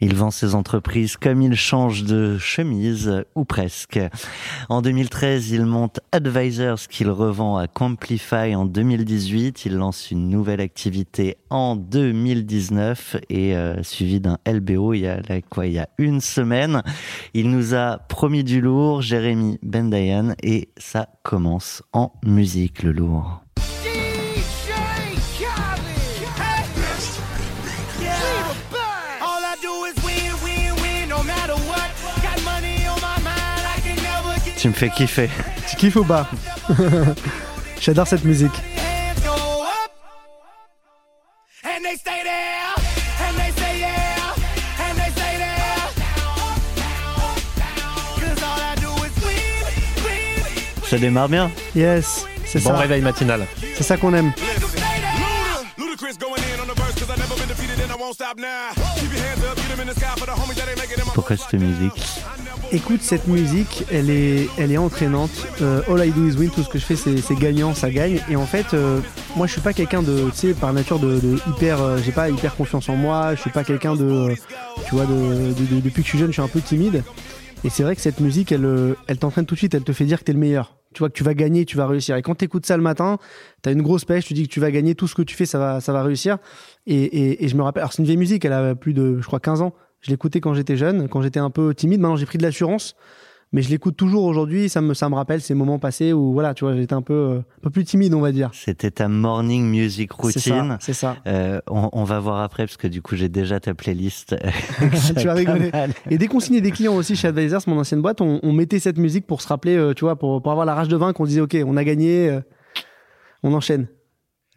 Il vend ses entreprises comme il change de chemise, ou presque. En 2013, il monte Advisors qu'il revend à Complify en 2018. Il lance une nouvelle activité en 2019 et euh, suivi d'un LBO il y a quoi il y a une semaine. Il nous a promis du lourd, Jérémy Bendayan, et ça commence en musique le lourd. Tu me fais kiffer. Tu kiffes ou pas J'adore cette musique. Ça démarre bien. Yes, c'est Bon ça. réveil matinal. C'est ça qu'on aime. Pourquoi cette musique? Écoute, cette musique, elle est, elle est entraînante. Euh, all I do is win, tout ce que je fais, c'est gagnant, ça gagne. Et en fait, euh, moi, je suis pas quelqu'un de, tu sais, par nature de, de hyper, euh, j'ai pas hyper confiance en moi. Je suis pas quelqu'un de, euh, tu vois, de- de- depuis que je suis jeune, je suis un peu timide. Et c'est vrai que cette musique, elle, euh, elle t'entraîne tout de suite. Elle te fait dire que t'es le meilleur. Tu vois que tu vas gagner, tu vas réussir. Et quand t'écoutes ça le matin, t'as une grosse pêche. Tu dis que tu vas gagner tout ce que tu fais, ça va, ça va réussir. Et, et, et je me rappelle. Alors c'est une vieille musique. Elle a plus de, je crois, 15 ans. Je l'écoutais quand j'étais jeune, quand j'étais un peu timide. Maintenant, j'ai pris de l'assurance, mais je l'écoute toujours aujourd'hui. Ça me, ça me rappelle ces moments passés où, voilà, tu vois, j'étais un peu, euh, un peu plus timide, on va dire. C'était ta morning music C'est ça, routine. C'est ça. Euh, on, on va voir après parce que du coup j'ai déjà ta playlist. tu vas rigoler. Et dès qu'on signait des clients aussi chez Advisors, mon ancienne boîte, on, on mettait cette musique pour se rappeler, euh, tu vois, pour, pour avoir la rage de vaincre. On se disait, ok, on a gagné, euh, on enchaîne.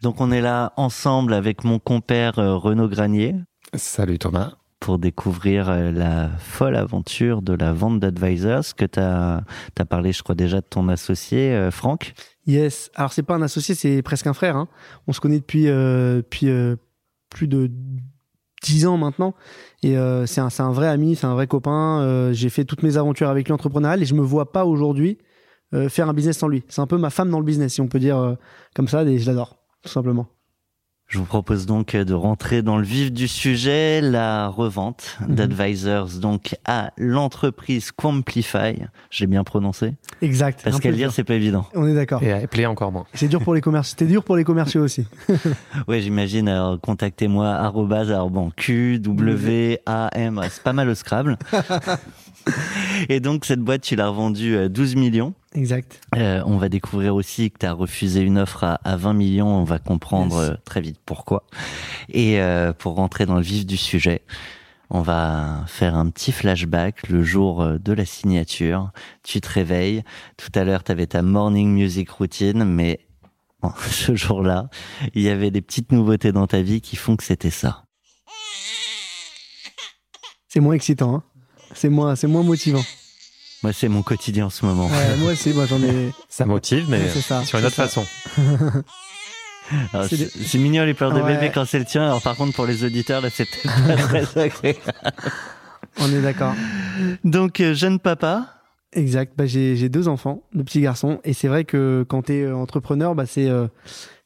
Donc on est là ensemble avec mon compère euh, Renaud Granier Salut Thomas. Pour découvrir euh, la folle aventure de la vente d'Advisors que tu as, parlé je crois déjà de ton associé euh, Franck. Yes. Alors c'est pas un associé, c'est presque un frère. hein. On se connaît depuis, euh, plus de 10 ans maintenant. Et c'est un, vrai ami, c'est un vrai copain. J'ai fait toutes mes aventures avec lui entrepreneuriales et je me vois pas aujourd'hui faire un business sans lui. C'est un peu ma femme dans le business, si on peut dire comme ça. Et je l'adore, tout simplement. Je vous propose donc de rentrer dans le vif du sujet, la revente Mhm. d'Advisors donc à l'entreprise Quamplify. J'ai bien prononcé Exact. parce qu'à dire c'est pas évident. On est d'accord. Et à appeler encore moins. C'est dur pour les commerciaux. C'était dur pour les commerciaux aussi. Ouais, j'imagine. Alors, contactez-moi arrobase, alors bon, Q, W, A, M. C'est pas mal au Scrabble. Et donc, cette boîte, tu l'as revendue à 12 millions. Exact. Euh, on va découvrir aussi que tu as refusé une offre à, à 20 millions. On va comprendre Yes. euh, très vite pourquoi. Et euh, pour rentrer dans le vif du sujet, on va faire un petit flashback le jour de la signature. Tu te réveilles. Tout à l'heure, tu avais ta morning music routine, mais bon, ce jour-là, il y avait des petites nouveautés dans ta vie qui font que c'était ça. C'est moins excitant. Hein. C'est moins, c'est moins motivant. Moi, c'est mon quotidien en ce moment. Ouais, moi aussi, moi j'en ai. Ça motive, mais Ouais, c'est ça, sur une c'est autre ça. façon. C'est mignon les pleurs de Ouais. bébé quand c'est le tien. Alors par contre, pour les auditeurs, là, c'est peut-être pas très agréable. On est d'accord. Donc, euh, jeune papa, Exact. Bah, j'ai j'ai deux enfants, deux petits garçons, et c'est vrai que quand tu es entrepreneur, bah, c'est euh,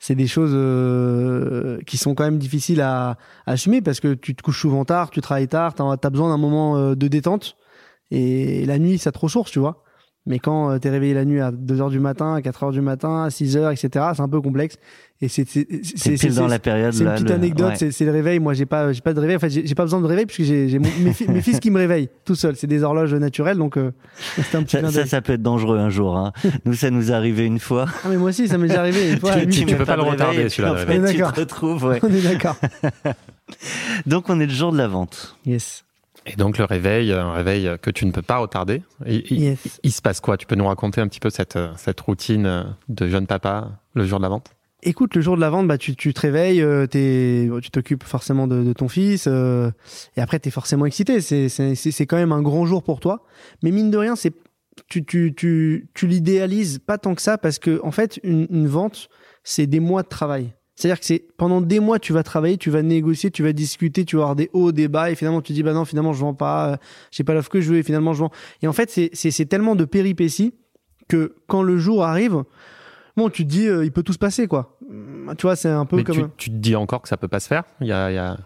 c'est des choses euh, qui sont quand même difficiles à, à assumer parce que tu te couches souvent tard, tu travailles tard, t'as as besoin d'un moment euh, de détente, et la nuit ça te ressource, tu vois. Mais quand euh, t'es réveillé la nuit à 2 heures du matin, à 4 heures du matin, à 6 heures, etc., c'est un peu complexe. Et c'est c'est c'est dans la période c'est une petite le- anecdote, ouais. c'est- c'est le réveil. Moi, j'ai pas, j'ai pas de réveil. En fait, j'ai pas besoin de réveil puisque j'ai mes, fi- mes fils qui me réveillent tout seuls. C'est des horloges naturelles, donc euh, c'était un petit Ça, ça, ça peut être dangereux un jour. Hein. Nous, ça nous est arrivé une fois. Ah mais moi aussi, ça m'est déjà arrivé une fois. Tu- tu peux pas le retarder, celui-là, tu te retrouves. ouais. On est d'accord. Donc, on est le jour de la vente. Yes. Et donc le réveil, un réveil que tu ne peux pas retarder. Il, il- Yes. il se passe quoi? Tu peux nous raconter un petit peu cette, cette routine de jeune papa le jour de la vente? Écoute, le jour de la vente, bah, tu, tu te réveilles, euh, tu t'occupes forcément de, de ton fils, euh, et après, tu es forcément excité. C'est- quand même un grand jour pour toi. Mais mine de rien, c'est tu, tu, tu, tu l'idéalises pas tant que ça, parce que en fait, une, une vente, c'est des mois de travail. C'est-à-dire que c'est pendant des mois, tu vas travailler, tu vas négocier, tu vas discuter, tu vas avoir des hauts, des bas, et finalement, tu dis, bah non, finalement, je vends pas, euh, j'ai pas l'offre que je veux, et finalement, je vends. Et en fait, c'est- tellement de péripéties que quand le jour arrive, bon, tu te dis, euh, il peut tout se passer, quoi. Hum, Tu vois, c'est un peu Mais comme. tu, tu te dis encore que ça peut pas se faire? Il y a, y a-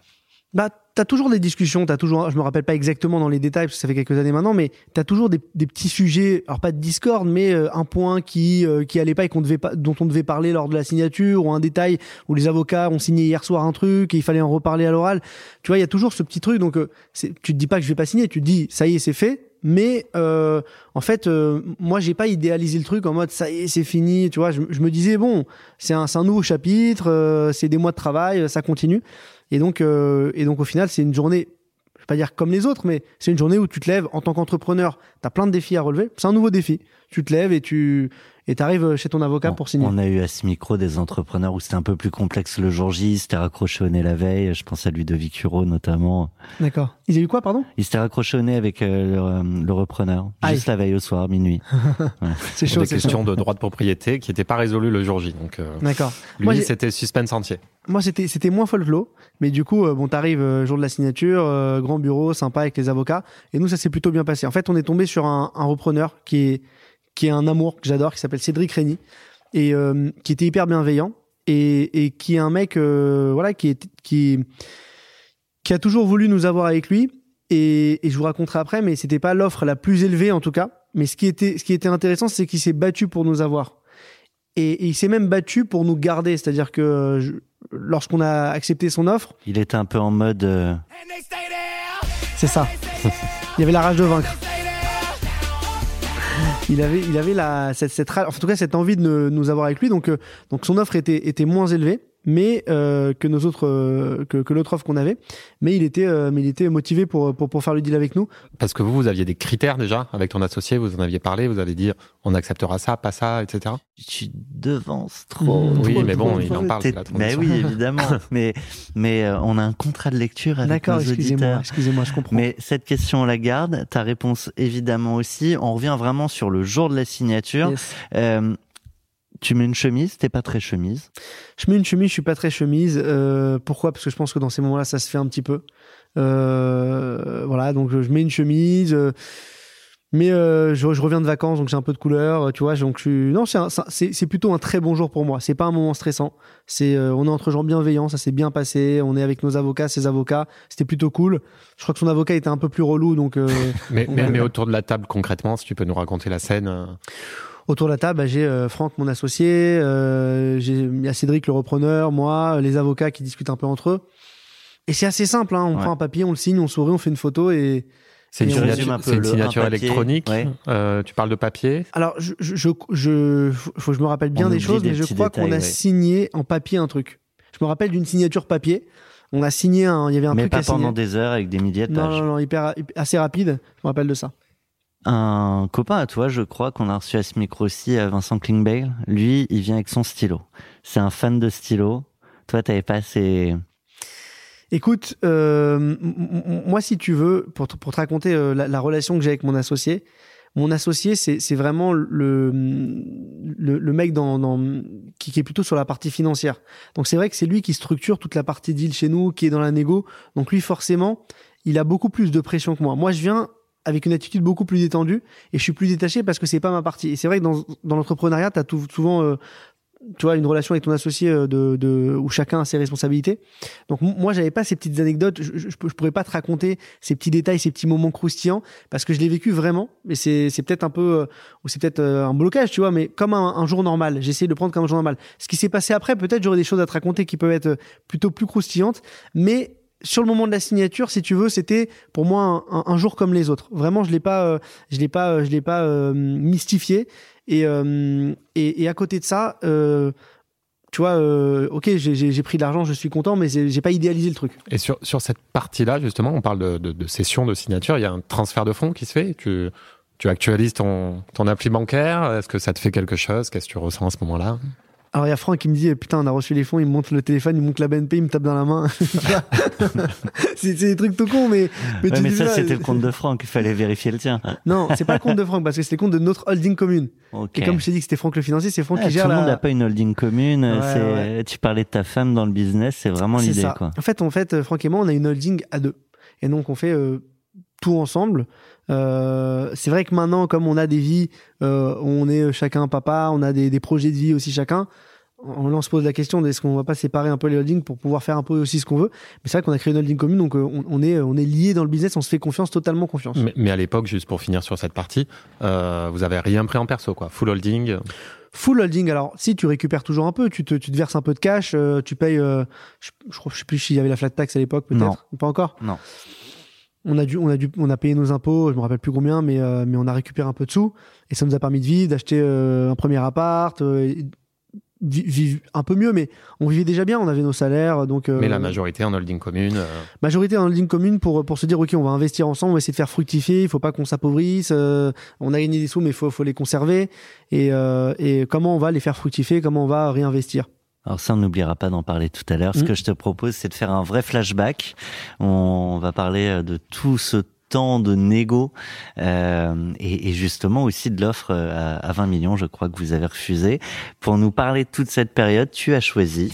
Bah, t'as toujours des discussions, t'as toujours, je me rappelle pas exactement dans les détails parce que ça fait quelques années maintenant, mais t'as toujours des, des petits sujets, alors pas de discorde, mais euh, un point qui euh, qui allait pas et qu'on devait pas, dont on devait parler lors de la signature, ou un détail où les avocats ont signé hier soir un truc et il fallait en reparler à l'oral. Tu vois, il y a toujours ce petit truc, donc euh, tu te dis pas que je vais pas signer, tu te dis ça y est, c'est fait. Mais euh, en fait, euh, moi, j'ai pas idéalisé le truc en mode ça y est, c'est fini. Tu vois, je, je me disais bon, c'est un, un nouveau chapitre, euh, c'est des mois de travail, ça continue. Et donc, euh, et donc au final, c'est une journée, je vais pas dire comme les autres, mais c'est une journée où tu te lèves en tant qu'entrepreneur, tu as plein de défis à relever. C'est un nouveau défi. Tu te lèves et tu et arrives chez ton avocat On- pour signer. On a eu à ce micro des entrepreneurs où c'était un peu plus complexe le jour J, ils s'étaient raccroché au nez la veille. Je pense à Ludovic Huro notamment. D'accord. Ils ont eu quoi, pardon? Il s'était raccroché au nez avec euh, le, euh, le repreneur, juste la veille au soir, minuit. C'est chaud, des chaud. questions de droit de propriété qui n'étaient pas résolues le jour J. Donc, euh, D'accord. lui, c'était suspense entier. Moi, c'était c'était moins folklore, mais du coup, euh, bon, t'arrives euh, jour de la signature, euh, grand bureau, sympa avec les avocats, et nous, ça s'est plutôt bien passé. En fait, on est tombé sur un, un repreneur qui est qui est un amour que j'adore, qui s'appelle Cédric Rény, et euh, qui était hyper bienveillant, et, et qui est un mec, euh, voilà, qui est qui qui a toujours voulu nous avoir avec lui, et, et je vous raconterai après, mais c'était pas l'offre la plus élevée en tout cas. Mais ce qui était ce qui était intéressant, c'est qu'il s'est battu pour nous avoir. Et, et il s'est même battu pour nous garder, c'est-à-dire que je- lorsqu'on a accepté son offre, Il était un peu en mode euh, c'est ça. Il y avait la rage de vaincre. Il avait, il avait la, cette, cette en tout cas cette envie de nous avoir avec lui. Donc, euh, donc son offre était, était moins élevée, mais euh, que nos autres, euh, que, que l'autre offre qu'on avait. Mais il était, euh, mais il était motivé pour, pour, pour faire le deal avec nous. Parce que vous, vous aviez des critères déjà avec ton associé, vous en aviez parlé, vous avez dit on acceptera ça, pas ça, etc. tu devances trop. Mmh. Oui, trop, mais bon, trop, il en parle, c'est la Mais oui, évidemment. mais mais euh, on a un contrat de lecture avec D'accord, nos excusez-moi, excusez-moi, je comprends. Mais cette question, on la garde. Ta réponse, évidemment aussi. On revient vraiment sur le jour de la signature. Yes. Tu mets une chemise, t'es pas très chemise? Je mets une chemise, je suis pas très chemise. Euh, pourquoi? Parce que je pense que dans ces moments-là, ça se fait un petit peu. Euh, voilà, donc je mets une chemise. euh, mais euh, je, je reviens de vacances, donc j'ai un peu de couleur, tu vois. Donc je suis... non, c'est plutôt un très bon jour pour moi. C'est pas un moment stressant. C'est euh, on est entre gens bienveillants, ça s'est bien passé. On est avec nos avocats, ses avocats. C'était plutôt cool. Je crois que son avocat était un peu plus relou, donc euh, Mais, mais autour de la table, concrètement, si tu peux nous raconter la scène. Autour de la table, bah, j'ai euh, Franck, mon associé, euh, j'ai il y a Cédric, le repreneur, moi, les avocats qui discutent un peu entre eux. Et c'est assez simple, hein. on Ouais. prend un papier, on le signe, on sourit, on fait une photo et C'est une signature, résume un peu c'est une le- un signature papier, électronique. ouais. Euh, tu parles de papier? alors je je je, je- faut que je me rappelle bien On des choses, des mais je crois qu'on a ouais. signé en papier un truc. Je me rappelle d'une signature papier. On a signé un, il y avait un mais truc pas à signer. pendant des heures avec des milliers de Non, pages. non, non, hyper, hyper- assez rapide. Je me rappelle de ça. Un copain à toi, je crois, qu'on a reçu à ce micro aussi, euh, Vincent Klingbeil, lui, il vient avec son stylo. C'est un fan de stylo. Toi, t'avais pas assez... Écoute, euh, moi, si tu veux, pour te, pour te raconter euh, la, la relation que j'ai avec mon associé, mon associé, c'est vraiment le, le, mec dans, dans, qui, qui est plutôt sur la partie financière. Donc, c'est vrai que c'est lui qui structure toute la partie deal chez nous, qui est dans la négo. Donc, lui, forcément, il a beaucoup plus de pression que moi. Moi, je viens avec une attitude beaucoup plus détendue et je suis plus détaché parce que c'est pas ma partie. Et c'est vrai que dans, dans l'entrepreneuriat, tu as souvent euh, tu vois, une relation avec ton associé euh, de, de, où chacun a ses responsabilités. Donc moi, j'avais pas ces petites anecdotes. Je, je, je pourrais pas te raconter ces petits détails, ces petits moments croustillants, parce que je l'ai vécu vraiment. Mais c'est, c'est peut-être un peu, euh, ou c'est peut-être euh, un blocage, tu vois, mais comme un, jour normal. J'ai essayé de le prendre comme un jour normal. Ce qui s'est passé après, peut-être j'aurais des choses à te raconter qui peuvent être plutôt plus croustillantes, mais sur le moment de la signature, si tu veux, c'était pour moi un, jour comme les autres. Vraiment, je l'ai pas, euh, je l'ai pas, euh, je l'ai pas euh, mystifié. Et, et, à côté de ça, tu vois, ok, j'ai- pris de l'argent, je suis content, mais j'ai pas idéalisé le truc. Et sur, sur cette partie-là, justement, on parle de, de, de session de signature. Il y a un transfert de fonds qui se fait. Tu, tu actualises ton, ton appli bancaire. Est-ce que ça te fait quelque chose? Qu'est-ce que tu ressens à ce moment-là? Alors il y a Franck qui me dit putain on a reçu les fonds, il me montre le téléphone, il me montre la BNP, il me tape dans la main. c'est des trucs tout cons mais mais, ça c'était le compte de Franck, il fallait vérifier le tien. Non, c'est pas le compte de Franck parce que c'est le compte de notre holding commune. Et comme je t'ai dit que c'était Franck le financier, c'est Franck qui gère Tout le monde n'a pas une holding commune, tu parlais de ta femme dans le business, c'est vraiment l'idée quoi. En fait, en fait Franck et moi on a une holding à deux. Et donc on fait euh, tout ensemble. Euh, c'est vrai que maintenant, comme on a des vies, euh, on est chacun papa, on a des, des, projets de vie aussi chacun. On, on se pose la question est-ce qu'on va pas séparer un peu les holdings pour pouvoir faire un peu aussi ce qu'on veut. Mais c'est vrai qu'on a créé une holding commune, donc on, on est on est lié dans le business, on se fait confiance, totalement confiance. Mais, mais à l'époque, juste pour finir sur cette partie, euh, vous avez rien pris en perso, quoi. Full holding. Full holding, alors si tu récupères toujours un peu, tu te, tu te verses un peu de cash, euh, tu payes, euh, je, je, je sais plus s'il y avait la flat tax à l'époque, peut-être, pas encore? Non on a dû, on a dû, on a payé nos impôts, je me rappelle plus combien, mais euh, mais on a récupéré un peu de sous et ça nous a permis de vivre, d'acheter euh, un premier appart, euh, vivre un peu mieux, mais on vivait déjà bien, on avait nos salaires, donc. mais la majorité en holding commune. Majorité en holding commune pour pour se dire ok, on va investir ensemble, on va essayer de faire fructifier, il faut pas qu'on s'appauvrisse, on a gagné des sous, mais il faut faut les conserver et et comment on va les faire fructifier, comment on va réinvestir. Alors ça, on n'oubliera pas d'en parler tout à l'heure. Ce mm. que je te propose, c'est de faire un vrai flashback. On va parler euh, de tout ce temps de négo euh, et, et, justement aussi de l'offre euh, à, à, 20 millions, je crois que vous avez refusé. Pour nous parler de toute cette période, tu as choisi.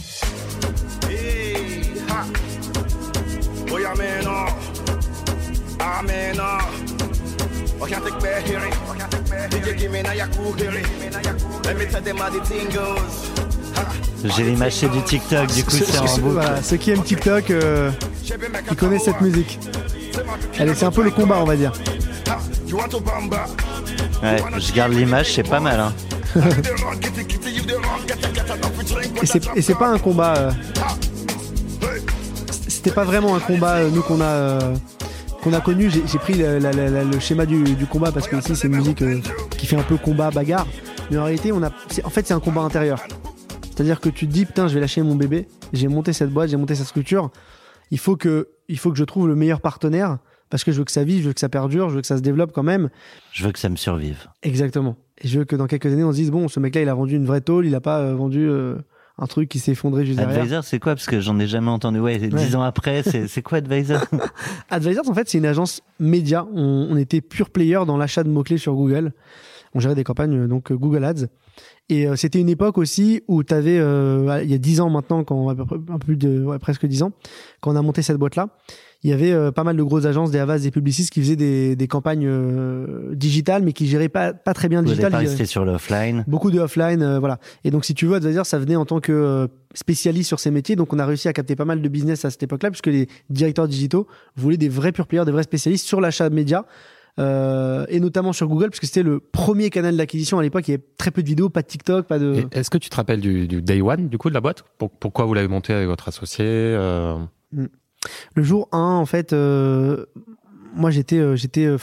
J'ai l'image du TikTok, du coup c'est en boucle. Voilà, ceux qui aiment TikTok, euh, qui connaissent cette musique. Allez, c'est un peu le combat, on va dire. Ouais, je garde l'image, c'est pas mal. Hein. et c'est pas un combat. Euh... C'était pas vraiment un combat, euh, nous qu'on a. Euh, qu'on a connu, j'ai pris le, la, la, le schéma du, du, combat parce que ici c'est une musique qui fait un peu combat bagarre, mais en réalité on a, en fait c'est un combat intérieur. C'est-à-dire que tu te dis, putain, je vais lâcher mon bébé, j'ai monté cette boîte, j'ai monté cette structure. Il faut, que, il faut que je trouve le meilleur partenaire parce que je veux que ça vive, je veux que ça perdure, je veux que ça se développe quand même. Je veux que ça me survive. Exactement. Et je veux que dans quelques années, on se dise, bon, ce mec-là, il a vendu une vraie tôle, il a pas euh, vendu euh, un truc qui s'est effondré juste derrière. Advisor, c'est quoi? Parce que j'en ai jamais entendu. Ouais, dix ans après, c'est quoi Advisor? Advisor, en fait, c'est une agence média. On, on était pure player dans l'achat de mots-clés sur Google. On gérait des campagnes, euh, donc Google Ads. Et euh, c'était une époque aussi où tu avais, euh, il y a dix ans maintenant, quand, un peu plus de, ouais, presque dix ans, quand on a monté cette boîte-là, il y avait euh, pas mal de grosses agences, des Havas, des publicistes qui faisaient des, des campagnes euh, digitales, mais qui géraient pas, pas très bien le digital. C'était sur l'offline. Beaucoup de offline, euh, voilà. Et donc, si tu veux, Advisor, ça venait en tant que spécialiste sur ces métiers. Donc, on a réussi à capter pas mal de business à cette époque-là, puisque les directeurs digitaux voulaient des vrais pure players, des vrais spécialistes sur l'achat média euh, et notamment sur Google, parce que c'était le premier canal d'acquisition à l'époque. Il y avait très peu de vidéos, pas de TikTok, pas de. Est-ce que tu te rappelles du, du, day one du coup de la boîte? Pourquoi vous l'avez monté avec votre associé euh... Mm. Le jour 1, en fait, euh, moi j'étais euh, j'étais euh,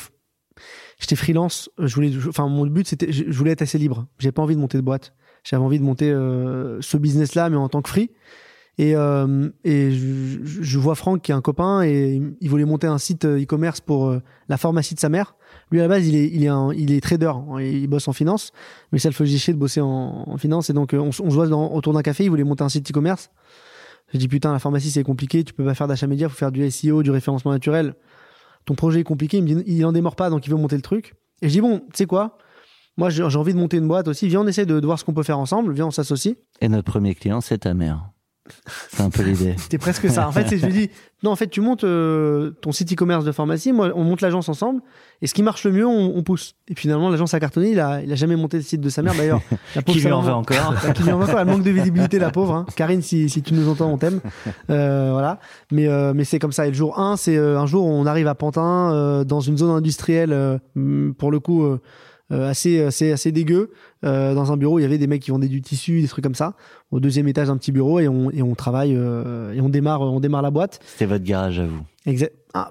j'étais freelance. Je voulais, enfin mon but c'était, je voulais être assez libre. J'ai pas envie de monter de boîte. J'avais envie de monter ce business-là, mais en tant que free. Et, euh, et je, je, vois Franck qui est un copain et il voulait monter un site euh, e-commerce pour euh, la pharmacie de sa mère. Lui à la base il est il est un, il est trader, hein, il bosse en finance, mais ça le faisait chier de bosser en, finance et donc on, on se voit autour d'un café. Il voulait monter un site e-commerce. J'ai dit putain la pharmacie c'est compliqué, tu peux pas faire d'achat média, faut faire du SEO, du référencement naturel. Ton projet est compliqué. Il me dit il en démord pas donc il veut monter le truc. Et je dis bon tu sais quoi? Moi j'ai envie de monter une boîte aussi. Viens on essaie de voir ce qu'on peut faire ensemble. Viens on s'associe. Et notre premier client c'est ta mère. C'est un peu l'idée. C'était presque ça. En fait, je lui dis, non, en fait, tu montes euh, ton site e-commerce de pharmacie, moi, on monte l'agence ensemble, et ce qui marche le mieux, on, on pousse. Et finalement, l'agence a cartonné, il a, il a jamais monté le site de sa mère, d'ailleurs. qui lui en veut encore. qui lui en veut encore. Elle manque de visibilité, la pauvre. Hein. Karine, si, si tu nous entends, on t'aime. Euh, voilà. Mais, euh, mais c'est comme ça. Et le jour 1, c'est euh, un jour on arrive à Pantin, euh, dans une zone industrielle, pour le coup, euh, assez, assez, assez dégueu. Euh, dans un bureau, il y avait des mecs qui vendaient du tissu, des trucs comme ça. Au deuxième étage, un petit bureau et on, et on travaille euh, et on démarre, on démarre la boîte. C'était votre garage à vous. Exact. Ah,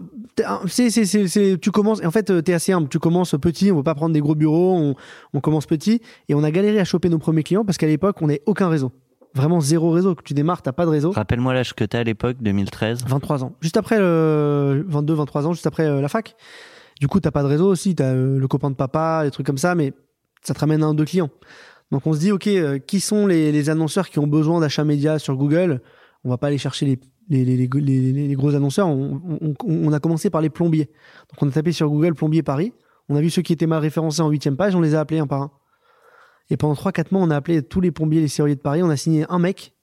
c'est, c'est, c'est, tu commences, en fait, t'es assez humble. Tu commences petit, on veut pas prendre des gros bureaux, on, on commence petit. Et on a galéré à choper nos premiers clients parce qu'à l'époque, on n'avait aucun réseau. Vraiment zéro réseau. Tu démarres, t'as pas de réseau. Rappelle-moi l'âge que t'as à l'époque, 2013. 23 ans. Juste après, euh, 22, 23 ans, juste après la fac. Du coup, t'as pas de réseau aussi, t'as euh, le copain de papa, des trucs comme ça, mais ça te ramène un ou deux clients. Donc on se dit, ok, euh, qui sont les, les annonceurs qui ont besoin d'achats médias sur Google? On va pas aller chercher les, les, les, gros annonceurs. On, on, on, a commencé par les plombiers. Donc on a tapé sur Google plombier Paris. On a vu ceux qui étaient mal référencés en huitième page. On les a appelés un par un. Et pendant 3-4 mois, on a appelé tous les plombiers, les serruriers de Paris. On a signé un mec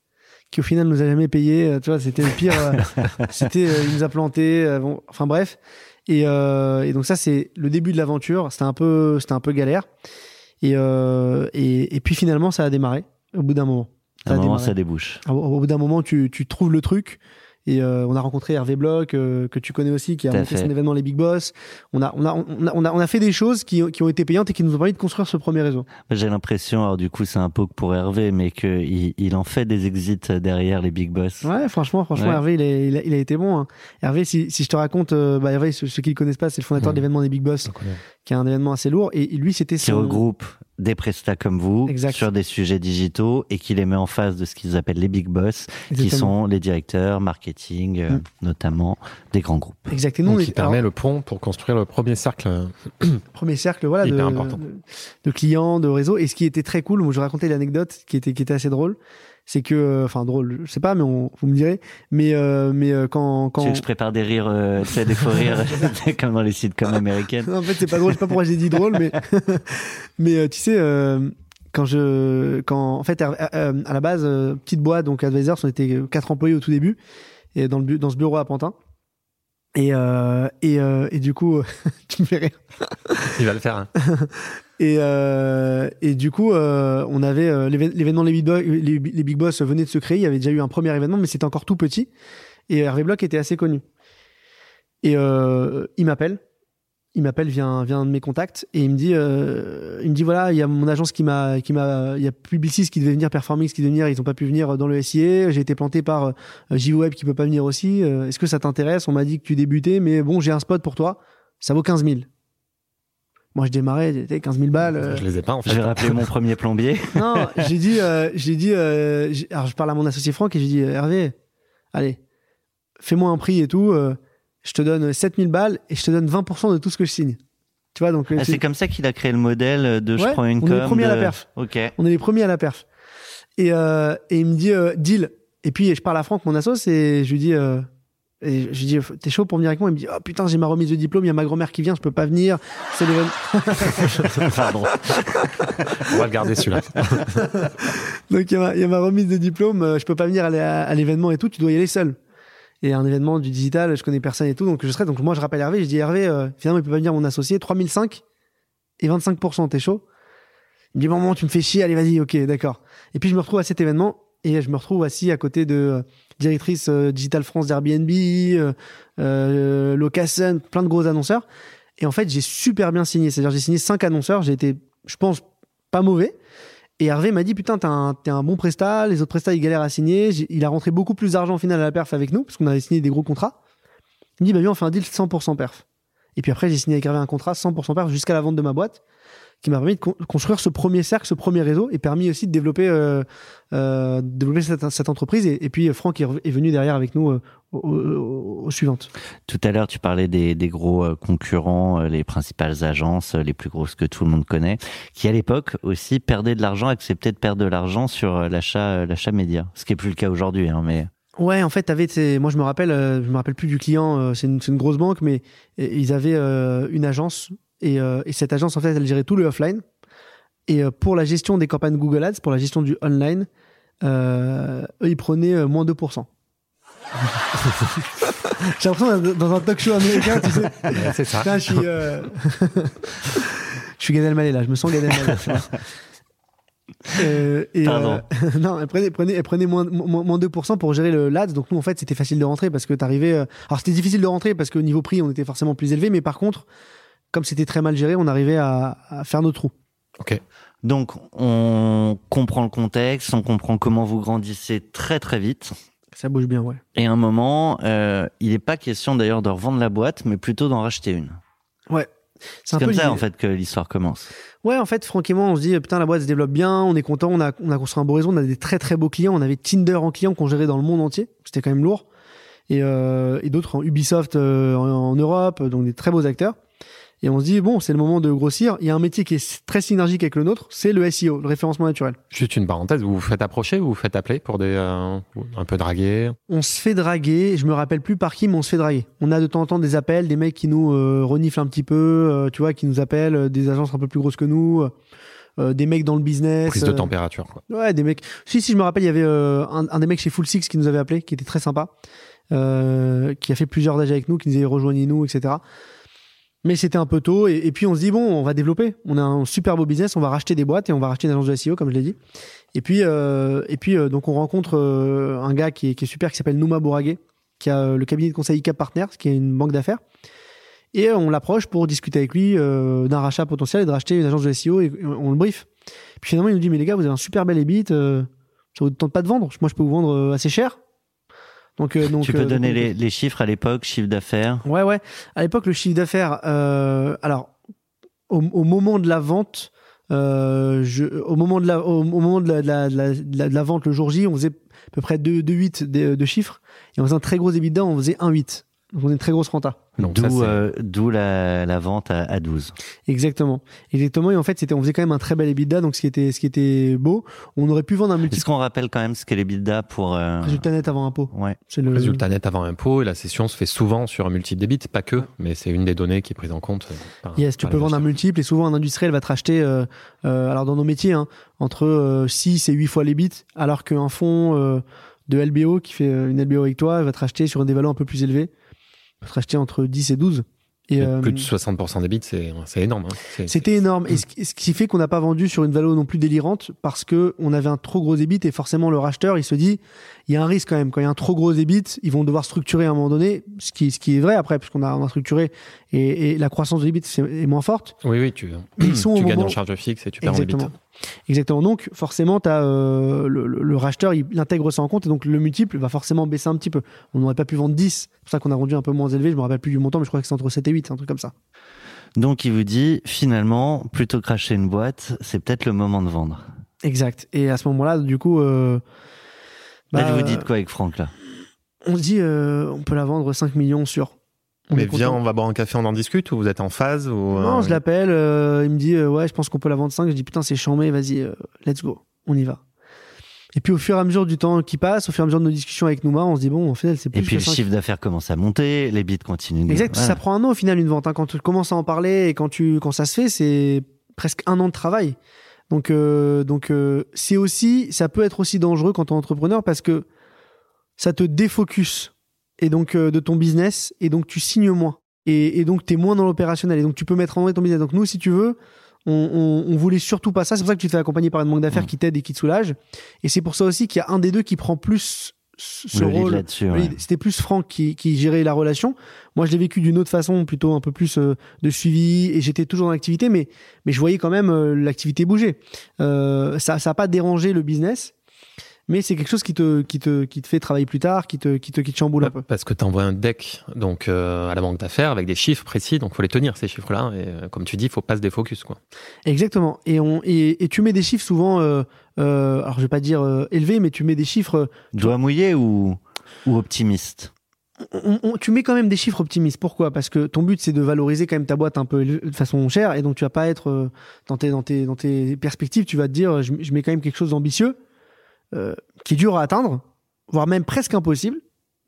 qui au final nous a jamais payé. Euh, tu vois, c'était le pire. C'était, il nous a planté. Bon, enfin bref. Et, et donc ça, c'est le début de l'aventure. C'était un peu, c'était un peu galère. Et, euh, et, et, puis finalement, ça a démarré au bout d'un moment. Ça, un moment, ça débouche. Au, au bout d'un moment, tu, tu trouves le truc. Et euh, on a rencontré Hervé Bloch, euh, que tu connais aussi, qui a monté son événement Les Big Boss. On a, on a, on a, on a, on a fait des choses qui, qui, ont été payantes et qui nous ont permis de construire ce premier réseau. J'ai l'impression, alors du coup, c'est un peu pour Hervé, mais qu'il il en fait des exits derrière les Big Boss. Ouais, franchement, franchement, Hervé, il, est, il, a, il, a, été bon. Hein. Hervé, si, si je te raconte, euh, bah, Hervé, ceux, ceux qui le connaissent pas, c'est le fondateur de l'événement des Big Boss, qui est un événement assez lourd. Et lui, c'était Qui regroupe des prestats comme vous exact. sur des sujets digitaux et qui les met en face de ce qu'ils appellent les big boss, qui sont les directeurs marketing, mm. notamment des grands groupes. Exactement. Donc, qui permet le pont pour construire le premier cercle. premier cercle, voilà, de, de, clients, de réseaux. Et ce qui était très cool, moi je racontais l'anecdote qui était, qui était assez drôle c'est que euh, enfin drôle je sais pas mais on, vous me direz. Mais euh, mais euh, quand quand tu je prépare des rires euh, tu sais des faux rires comme dans les sitcoms américaines. En fait c'est pas drôle je sais pas pourquoi j'ai dit drôle mais mais tu sais quand je quand en fait à la base petite boîte donc Advisors on était quatre employés au tout début et dans le dans ce bureau à Pantin et, euh, et, euh, et, du coup, tu me fais rire. Il va le faire. Hein. et, euh, et du coup, euh, on avait euh, l'événement les, les, les, Big Boss venaient de se créer. Il y avait déjà eu un premier événement, mais c'était encore tout petit. Et Hervé Bloch était assez connu. Et il m'appelle il m'appelle vient vient de mes contacts et il me dit euh, il me dit voilà il y a mon agence qui m'a qui m'a il y a Publicis qui devait venir Performix qui devait venir ils ont pas pu venir dans le SIA j'ai été planté par euh, JWeb qui peut pas venir aussi. Euh, est-ce que ça t'intéresse? On m'a dit que tu débutais mais bon j'ai un spot pour toi. Ça vaut 15 000 moi je démarrais 15 000 balles euh. je les ai pas en fait. J'ai rappelé mon premier plombier. Non j'ai dit j'ai dit alors je parle à mon associé Franck et j'ai dit Hervé allez fais-moi un prix et tout je te donne 7000 balles et je te donne 20% de tout ce que je signe. Tu vois, donc. Ah, c'est comme ça qu'il a créé le modèle de je prends une com. On est les premiers à la perf. Ok. On est les premiers à la perf. Et, euh, et il me dit, euh, deal. Et puis, je parle à Franck, mon assos, et je lui dis, euh, et je lui dis, t'es chaud pour venir avec moi? Il me dit, oh putain, j'ai ma remise de diplôme, il y a ma grand-mère qui vient, je peux pas venir. C'est l'événement. Pardon. On va le garder celui-là. donc, il y, a ma, il y, a ma remise de diplôme, euh, je peux pas venir à, à l'événement et tout, tu dois y aller seul et un événement du digital, je connais personne et tout, donc je serai. Donc moi, je rappelle Hervé, je dis Hervé, euh, finalement, il peut pas venir mon associé, 3005 et 25%, t'es chaud? Il me dit, bon, tu me fais chier, allez, vas-y, ok, d'accord. Et puis je me retrouve à cet événement et je me retrouve assis à côté de euh, directrice euh, Digital France d'Airbnb, euh, euh, plein de gros annonceurs. Et en fait, j'ai super bien signé. C'est-à-dire, j'ai signé cinq annonceurs. J'ai été, je pense, pas mauvais. Et Hervé m'a dit putain t'es un, un bon prestat, les autres prestats ils galèrent à signer. Il a rentré beaucoup plus d'argent au final à la perf avec nous parce qu'on avait signé des gros contrats. Il me dit bah viens on fait un deal 100% perf. Et puis après j'ai signé avec Hervé un contrat 100% perf jusqu'à la vente de ma boîte qui m'a permis de construire ce premier cercle, ce premier réseau, et permis aussi de développer, euh, euh, développer cette, cette entreprise. Et, et, puis Franck est, est, venu derrière avec nous euh, aux, aux, suivantes. Tout à l'heure, tu parlais des, des, gros euh, concurrents, euh, les principales agences, les plus grosses que tout le monde connaît, qui à l'époque aussi perdaient de l'argent, acceptaient de perdre de l'argent sur l'achat, l'achat média, ce qui est plus le cas aujourd'hui, hein, mais. Ouais, en fait, t'avais, moi je me rappelle, je me rappelle plus du client, c'est une, une, grosse banque, mais ils avaient une agence et, euh, et, cette agence, en fait, elle gérait tout le offline. Et euh, pour la gestion des campagnes Google Ads, pour la gestion du online, euh, eux, ils prenaient moins 2%. J'ai l'impression d'être dans un talk show américain, tu sais. c'est ça. je suis, euh... je suis Gad Elmaleh là, je me sens Gad Elmaleh. Euh, et, Pardon. Euh, non, elle prenait, prenait, elle prenait moins, moins, moins 2% pour gérer le LADS. Donc nous, en fait, c'était facile de rentrer parce que t'arrivais. Alors c'était difficile de rentrer parce qu'au niveau prix, on était forcément plus élevé. Mais par contre, comme c'était très mal géré, on arrivait à, à, faire nos trous. Ok. Donc, on comprend le contexte, on comprend comment vous grandissez très très vite. Ça bouge bien, ouais. Et à un moment, euh, il n'est pas question d'ailleurs de revendre la boîte, mais plutôt d'en racheter une. Ouais. C'est comme ça en fait que l'histoire commence. Ouais, en fait, franchement, on se dit putain la boîte se développe bien, on est content, on a on a construit un beau réseau, on a des très très beaux clients, on avait Tinder en client qu'on gérait dans le monde entier, c'était quand même lourd, et, euh, et d'autres en Ubisoft euh, en, en, Europe, donc des très beaux acteurs. Et on se dit, bon, c'est le moment de grossir. Il y a un métier qui est très synergique avec le nôtre, c'est le SEO, le référencement naturel. Juste une parenthèse, vous vous faites approcher, vous vous faites appeler pour des euh, un peu draguer On se fait draguer, je me rappelle plus par qui, mais on se fait draguer. On a de temps en temps des appels, des mecs qui nous euh, reniflent un petit peu, euh, tu vois, qui nous appellent, euh, des agences un peu plus grosses que nous, euh, des mecs dans le business. Prise de euh, température, quoi. Ouais, des mecs. Si, si, je me rappelle, il y avait euh, un, un des mecs chez Full Six qui nous avait appelé, qui était très sympa, euh, qui a fait plusieurs dages avec nous, qui nous avait rejoigné-nous, etc. Mais c'était un peu tôt, et, puis on se dit, bon, on va développer. On a un super beau business, on va racheter des boîtes et on va racheter une agence de SEO, comme je l'ai dit. Et puis, euh, et puis euh, donc on rencontre euh, un gars qui est, super, qui s'appelle Nouma Bouragé, qui a euh, le cabinet de conseil Cap Partners, qui est une banque d'affaires. Et euh, on l'approche pour discuter avec lui d'un rachat potentiel et de racheter une agence de SEO, et on le brief. Puis finalement, il nous dit, mais les gars, vous avez un super bel EBIT, ça vous tente pas de vendre? Moi, je peux vous vendre assez cher. Donc, euh, donc tu peux euh, donner donc, les, les chiffres à l'époque, chiffre d'affaires. Ouais, ouais. À l'époque, le chiffre d'affaires, euh, alors, au, au moment de la vente, euh, je, au moment de la, au, au moment de la, de, la, de, la, de la- de la vente le jour J, on faisait à peu près 2,8 de, de chiffres. Et on faisait un très gros EBITDA, on faisait 1,8. Donc, on est une très grosse renta. Donc ça, D'où euh, d'où la, la vente à, à 12. Exactement. Exactement. Et en fait, c'était, on faisait quand même un très bel EBITDA, donc ce qui était, ce qui était beau. On aurait pu vendre un Est-ce multi qu'on rappelle quand même ce qu'est l'EBITDA pour... euh, résultat net avant impôt. Ouais. C'est le Résultat net avant impôt, et la session se fait souvent sur un multiple débit, pas que, mais c'est une des données qui est prise en compte. euh, par- Yes, tu peux vendre un multiple et souvent un industriel va te racheter, euh, euh, alors dans nos métiers, hein, entre euh, 6 et 8 fois les bits, alors qu'un fonds euh, de LBO qui fait euh, une LBO avec toi va te racheter sur des valeurs un peu plus élevées, va te racheter entre 10 et 12. Et, Et euh, Plus de 60% des bits, c'est énorme. hein. C'était énorme. Et ce qui, ce qui fait qu'on n'a pas vendu sur une valeur non plus délirante parce que on avait un trop gros EBIT et forcément le racheteur, il se dit, il y a un risque quand même. Quand il y a un trop gros EBIT, ils vont devoir structurer à un moment donné, ce qui, ce qui est vrai après, puisqu'on a, on a structuré et, et la croissance de l'EBIT c'est- est moins forte. Oui, oui, tu, Ils sont tu gagnes moment- en charge fixe et tu perds en débit. Exactement. Donc, forcément, as, euh, le, le- le racheteur, il, il intègre ça en compte et donc le multiple va forcément baisser un petit peu. On n'aurait pas pu vendre 10. C'est pour ça qu'on a vendu un peu moins élevé. Je me rappelle plus du montant, mais je crois que c'est entre 7 et 8, un truc comme ça. Donc il vous dit, finalement, plutôt que racheter une boîte, c'est peut-être le moment de vendre. Exact. Et à ce moment-là, du coup, euh, Là, bah, vous dites quoi avec Franck, là? on se dit, euh, on peut la vendre 5 millions sur. On Mais viens, on va boire un café, on en discute, ou vous êtes en phase ou, Non, euh, je l'appelle, euh, il me dit, euh, ouais, je pense qu'on peut la vendre 5. Je dis, putain, c'est chambé, vas-y, euh, let's go, on y va. Et puis au fur et à mesure du temps qui passe, au fur et à mesure de nos discussions avec Nouma, on se dit, bon, en fait, c'est plus Et puis le 5. chiffre d'affaires commence à monter, les bits continuent. de- Exact, Voilà. ça prend un an au final une vente. hein. Quand tu commences à en parler et quand, tu, quand ça se fait, c'est presque un an de travail. Donc, euh, donc euh, c'est aussi, ça peut être aussi dangereux quand tu es entrepreneur parce que ça te défocus et donc euh, de ton business et donc tu signes moins et, et donc tu es moins dans l'opérationnel et donc tu peux mettre en vrai ton business. Donc nous, si tu veux, on, on, on voulait surtout pas ça. C'est pour ça que tu te fais accompagner par une banque d'affaires Mm. qui t'aide et qui te soulage. Et c'est pour ça aussi qu'il y a un des deux qui prend plus ce le rôle ouais. C'était plus Franck qui, qui gérait la relation. Moi, je l'ai vécu d'une autre façon, plutôt un peu plus euh, de suivi, et j'étais toujours dans l'activité, mais, mais je voyais quand même euh, l'activité bouger. Euh, ça n'a pas dérangé le business, mais c'est quelque chose qui te, qui, te, qui te fait travailler plus tard, qui te, qui te, qui te chamboule un peu. Parce que tu envoies un deck donc, euh, à la banque d'affaires avec des chiffres précis, donc faut les tenir ces chiffres-là. Et euh, comme tu dis, il faut pas se défocus. Quoi. Exactement. Et, on, et, et tu mets des chiffres souvent, euh, euh, alors je vais pas dire euh, élevés, mais tu mets des chiffres Doigt mouillé ou, ou optimiste? On- on- tu mets quand même des chiffres optimistes. Pourquoi? Parce que ton but c'est de valoriser quand même ta boîte un peu de façon chère, et donc tu vas pas être euh, dans tes dans tes dans tes perspectives. Tu vas te dire, je, je mets quand même quelque chose d'ambitieux, euh, qui est dur à atteindre, voire même presque impossible,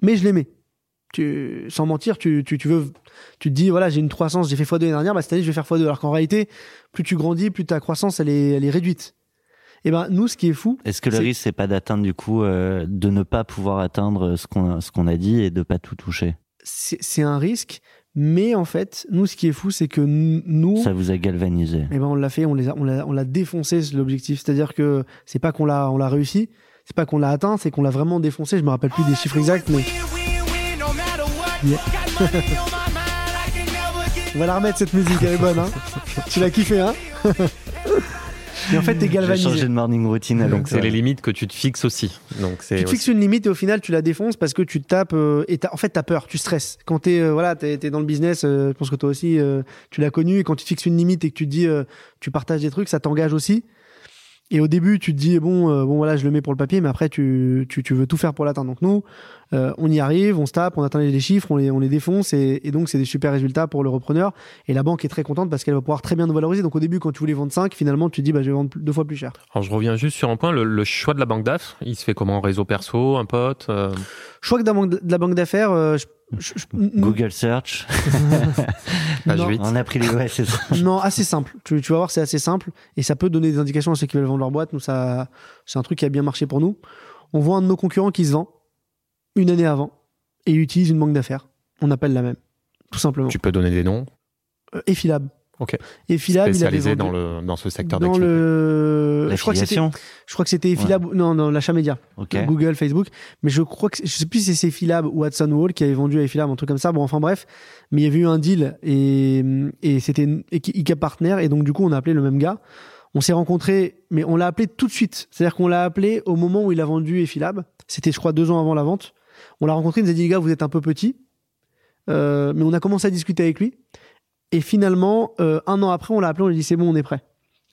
mais je mets. Tu, sans mentir, tu, tu, tu veux, tu te dis voilà, j'ai une croissance, j'ai fait x2 l'année dernière, bah, cette année je vais faire x2. Alors qu'en réalité, plus tu grandis, plus ta croissance elle est, elle est réduite. Et ben nous, ce qui est fou, Est-ce que le C'est- risque, c'est pas d'atteindre du coup, euh, de ne pas pouvoir atteindre ce qu'on ce qu'on a dit et de pas tout toucher? C'est un risque, mais en fait, nous, ce qui est fou, c'est que nous, Ça vous a galvanisé. Eh ben on l'a fait, on les a- on l'a on l'a défoncé c'est l'objectif. C'est-à-dire que c'est pas qu'on l'a on l'a réussi, c'est pas qu'on l'a atteint, c'est qu'on l'a vraiment défoncé. Je me rappelle plus des chiffres exacts, mais Yeah. on va la remettre cette musique, elle est bonne. Hein tu l'as kiffé, hein Et en fait, t'es J'ai changé galvanisé. de morning routine. Donc donc c'est les limites que tu te fixes aussi. Donc c'est Tu te fixes une limite et au final tu la défonces parce que tu te tapes euh, et t'as- en fait t'as peur, tu stresses. Quand t'es euh, voilà t'es t'es dans le business, euh, je pense que toi aussi euh, tu l'as connu et quand tu te fixes une limite et que tu te dis euh, tu partages des trucs, ça t'engage aussi. Et au début, tu te dis bon, euh, bon voilà, je le mets pour le papier, mais après tu, tu, tu veux tout faire pour l'atteindre. Donc nous, euh, on y arrive, on se tape, on atteint les chiffres, on les, on les défonce, et, et donc c'est des super résultats pour le repreneur. Et la banque est très contente parce qu'elle va pouvoir très bien nous valoriser. Donc au début, quand tu voulais vendre 5, finalement, tu te dis bah je vais vendre deux fois plus cher. Alors je reviens juste sur un point, le, le choix de la banque DAF, il se fait comment? Réseau perso, un pote euh, que de la banque, de la banque d'affaires, euh, je- je- je- Google Search. Page Non. 8. On a pris les ouais, c'est ça. non, assez simple. Tu, tu vas voir, c'est assez simple et ça peut donner des indications à ceux qui veulent vendre leur boîte. Nous, ça, c'est un truc qui a bien marché pour nous. On voit un de nos concurrents qui se vend une année avant et il utilise une banque d'affaires. On appelle la même, tout simplement. Tu peux donner des noms? Euh, Effilab. Ok. Effilab, il avait spécialisés vendu dans, le, dans ce secteur dans le. Je crois que c'était. Je crois que c'était Effilab. Non, non, l'achat média. Ok. Google, Facebook. Mais je crois que je sais plus si c'est Effilab ou Hudson Wall qui avait vendu à Effilab, un truc comme ça. Bon, enfin bref. Mais il y avait eu un deal et, et c'était une- ICA Partner. Et donc, du coup, on a appelé le même gars. On s'est rencontrés, mais on l'a appelé tout de suite. C'est-à-dire qu'on l'a appelé au moment où il a vendu Effilab. C'était, je crois, deux ans avant la vente. On l'a rencontré, il nous a dit, les gars, vous êtes un peu petit. Euh, mais on a commencé à discuter avec lui. Et finalement, euh, un an après, on l'a appelé, on lui a dit, c'est bon, on est prêt.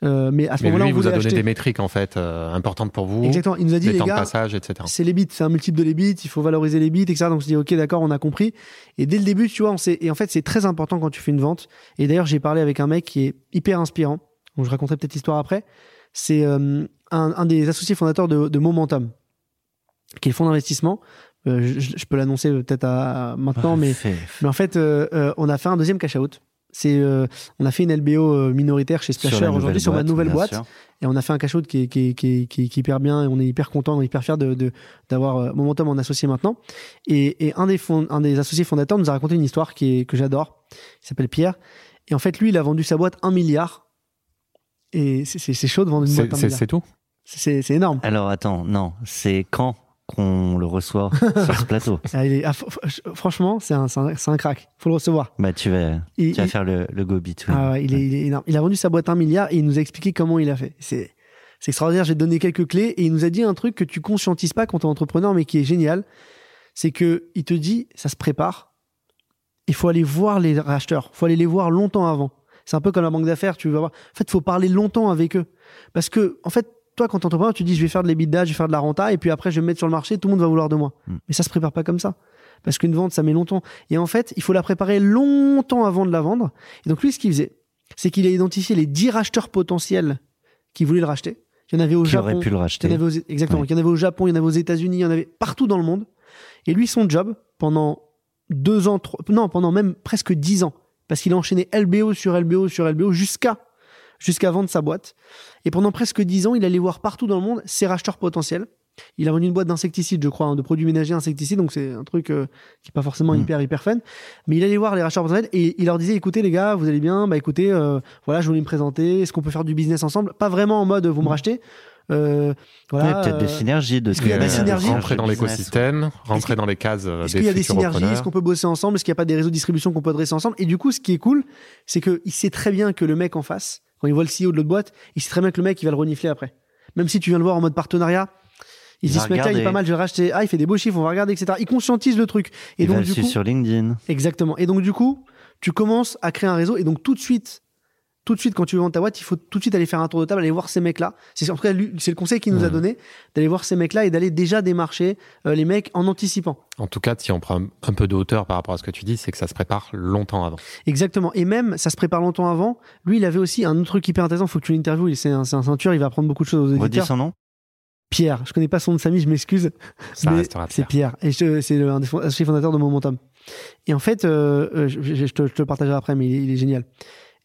Euh, mais à ce moment-là, on il vous a donné acheter. des métriques en fait euh, importantes pour vous, Exactement. Il nous a dit, les temps de gars, passage, etc. c'est les bits, c'est un multiple de les bits, il faut valoriser les bits, etc. Donc on se dit ok d'accord, on a compris. Et dès le début, tu vois, on et en fait c'est très important quand tu fais une vente. Et d'ailleurs j'ai parlé avec un mec qui est hyper inspirant. Donc je raconterai peut-être l'histoire après. C'est euh, un, un des associés fondateurs de, de Momentum, qui est le fonds d'investissement. Euh, je, je peux l'annoncer peut-être à, à maintenant, mais en fait euh, euh, on a fait un deuxième cash out. C'est euh, on a fait une LBO euh, minoritaire chez Splasher la aujourd'hui sur ma nouvelle boîte. sûr. Et on a fait un cash out qui est, qui, est, qui, est, qui, est, hyper bien et on est hyper content, on est hyper fiers de, d'avoir euh, Momentum en associé maintenant. Et, et un, des fond- un des associés fondateurs nous a raconté une histoire qui est, que j'adore. Il s'appelle Pierre. Et en fait, lui, il a vendu sa boîte un milliard. Et c'est, chaud de vendre une boîte un c'est- milliard. c'est tout? C'est énorme. Alors attends, non, c'est quand? Qu'on le reçoit sur ce plateau Ah, il est, ah, fr- fr- franchement, c'est un, un, un crack. Faut le recevoir. Bah tu vas, Il- tu vas il- faire le, le go between. Ah ouais, il, est, il est énorme. Il a vendu sa boîte un milliard et il nous a expliqué comment il a fait. C'est, extraordinaire. J'ai donné quelques clés et il nous a dit un truc que tu conscientises pas quand tu es entrepreneur, mais qui est génial. C'est que il te dit, ça se prépare. Il faut aller voir les racheteurs. Il faut aller les voir longtemps avant. C'est un peu comme la banque d'affaires. Tu vas voir. En fait, il faut parler longtemps avec eux. Parce que, en fait, toi, quand entrepreneur, tu dis, je vais faire de l'EBITDA, je vais faire de la renta, et puis après, je vais me mettre sur le marché, tout le monde va vouloir de moi. Mm. Mais ça se prépare pas comme ça. Parce qu'une vente, ça met longtemps. Et en fait, il faut la préparer longtemps avant de la vendre. Et donc, lui, ce qu'il faisait, c'est qu'il a identifié les 10 racheteurs potentiels qui voulaient le racheter. Il y en avait au Qui Japon. pu le Il y racheter en avait aux- exactement. Ouais. Il y en avait au Japon, il y en avait aux États-Unis, il y en avait partout dans le monde. Et lui, son job, pendant deux ans, trois- non, pendant même presque dix ans, parce qu'il a enchaîné LBO sur LBO sur LBO jusqu'à jusqu'à vendre sa boîte. Et pendant presque dix ans, il allait voir partout dans le monde ses racheteurs potentiels. Il a vendu une boîte d'insecticides, je crois, hein, de produits ménagers insecticides, donc c'est un truc euh, qui est pas forcément Mm. hyper hyper fun. Mais il allait voir les racheteurs potentiels et il leur disait, écoutez les gars, vous allez bien, bah écoutez, euh, voilà, je voulais me présenter, est-ce qu'on peut faire du business ensemble? Pas vraiment en mode vous me rachetez. Euh, voilà, Ouais, peut-être des euh, synergies de est-ce qu'il y a des Euh, synergies? Rentrer dans l'écosystème, rentrer dans les cases euh, Est-ce des qu'il y a des synergies? Est-ce qu'on peut bosser ensemble? Est-ce qu'il n'y a pas des réseaux de distribution qu'on peut adresser ensemble? Et du coup, ce qui est cool, c'est qu'il sait très bien que le mec en face, quand il voit le CEO de l'autre boîte, il sait très bien que le mec, il va le renifler après. Même si tu viens le voir en mode partenariat, il, Il se dit ce mec-là, il est pas mal, je vais racheter. Ah, il fait des beaux chiffres, on va regarder, etc. Il conscientise le truc. Et Il donc, va du le suivre coup, sur LinkedIn. exactement. Et donc, du coup, tu commences à créer un réseau. Et donc, tout de suite, tout de suite, quand tu veux vendre ta boîte, il faut tout de suite aller faire un tour de table, aller voir ces mecs-là. C'est en tout cas, c'est le conseil qu'il nous a Mhm. donné, d'aller voir ces mecs-là et d'aller déjà démarcher euh, les mecs en anticipant. En tout cas, si on prend un peu de hauteur par rapport à ce que tu dis, c'est que ça se prépare longtemps avant. Exactement. Et même, ça se prépare longtemps avant. Lui, il avait aussi un autre truc hyper intéressant. Faut que tu l'interviewes. C'est un, c'est un ceinture. Il va apprendre beaucoup de choses aux Redis auditeurs. son nom Pierre. Je connais pas son nom de famille. Je m'excuse. Ça mais restera C'est Pierre. Et c'est un des fondateurs de Momentum. Et en fait, euh, euh, je, je- je te, je te le partagerai après, mais il il est génial.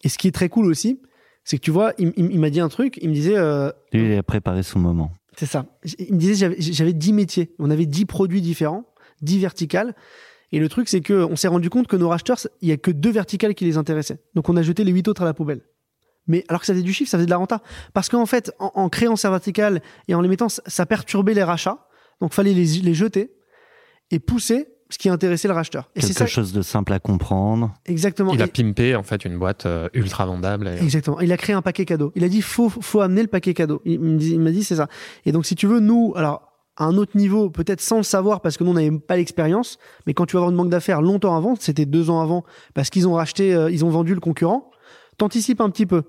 Et ce qui est très cool aussi, c'est que tu vois, il, il- il m'a dit un truc. Il me disait, euh, Lui, il a préparé son moment. c'est ça. Il me disait, j'avais- j'avais 10 métiers. On avait 10 produits différents, 10 verticales. Et le truc, c'est que on s'est rendu compte que nos racheteurs, il y a que deux verticales qui les intéressaient. Donc on a jeté les huit autres à la poubelle. Mais alors que ça faisait du chiffre, ça faisait de la renta. Parce qu'en fait, en, en créant ces verticales et en les mettant, ça, ça perturbait les rachats. Donc fallait les, les jeter et pousser ce qui intéressait le racheteur. Et c'est Quelque ça, chose de simple à comprendre. exactement. Il a pimpé en fait une boîte euh, ultra vendable. et- Exactement. Il a créé un paquet cadeau. Il a dit faut faut amener le paquet cadeau. Il me dit- il m'a dit c'est ça. Et donc si tu veux nous alors à un autre niveau peut-être sans le savoir parce que nous on n'avait pas l'expérience, mais quand tu vas avoir une banque d'affaires longtemps avant, c'était deux ans avant parce qu'ils ont racheté, euh, ils ont vendu le concurrent. T'anticipes un petit peu.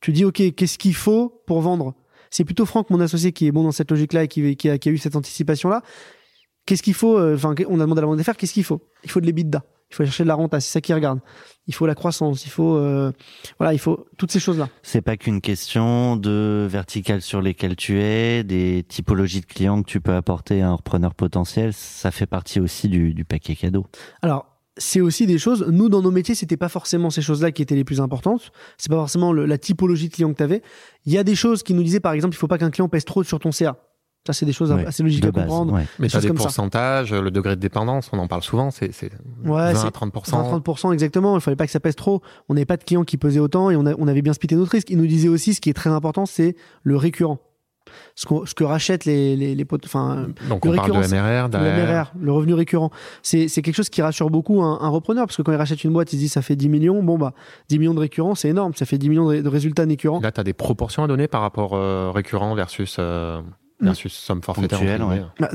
Tu dis ok qu'est-ce qu'il faut pour vendre? c'est plutôt Franck, mon associé, qui est bon dans cette logique-là et qui, qui, a, qui a eu cette anticipation-là. Qu'est-ce qu'il faut euh, Enfin, on a demandé à la banque d'affaires, qu'est-ce qu'il faut? Il faut de l'EBITDA. Il faut chercher de la renta, c'est ça qui regarde. Il faut la croissance, il faut euh, voilà, il faut toutes ces choses-là. C'est pas qu'une question de verticale sur lesquelles tu es, des typologies de clients que tu peux apporter à un repreneur potentiel, ça fait partie aussi du, du paquet cadeau. Alors, c'est aussi des choses. Nous, dans nos métiers, c'était pas forcément ces choses-là qui étaient les plus importantes. C'est pas forcément le- la typologie de client que tu avais. Il y a des choses qui nous disaient, par exemple, il faut pas qu'un client pèse trop sur ton CA. Ça, c'est des choses Ouais, assez logiques de à base, comprendre. ouais. Mais tu as des comme ça. pourcentages, le degré de dépendance, on en parle souvent, c'est Ouais, 20 c'est à 30%. 20-30% exactement. Il fallait pas que ça pèse trop. On n'avait pas de clients qui pesaient autant et on, a- on avait bien splitté notre risque. Il nous disait aussi, ce qui est très important, c'est le récurrent. Ce, que rachètent les, les, les potes, enfin, Donc Le on parle de MRR, le. MRR, le revenu récurrent. C'est, c'est quelque chose qui rassure beaucoup un, un repreneur parce que quand il rachète une boîte, il se dit ça fait 10 millions. Bon, bah, 10 millions de récurrents, c'est énorme. Ça fait 10 millions de, de résultats récurrents. Là, tu as des proportions à donner par rapport euh, récurrent versus, euh, versus somme forfaitaire. Ponctuel, ouais. Bah,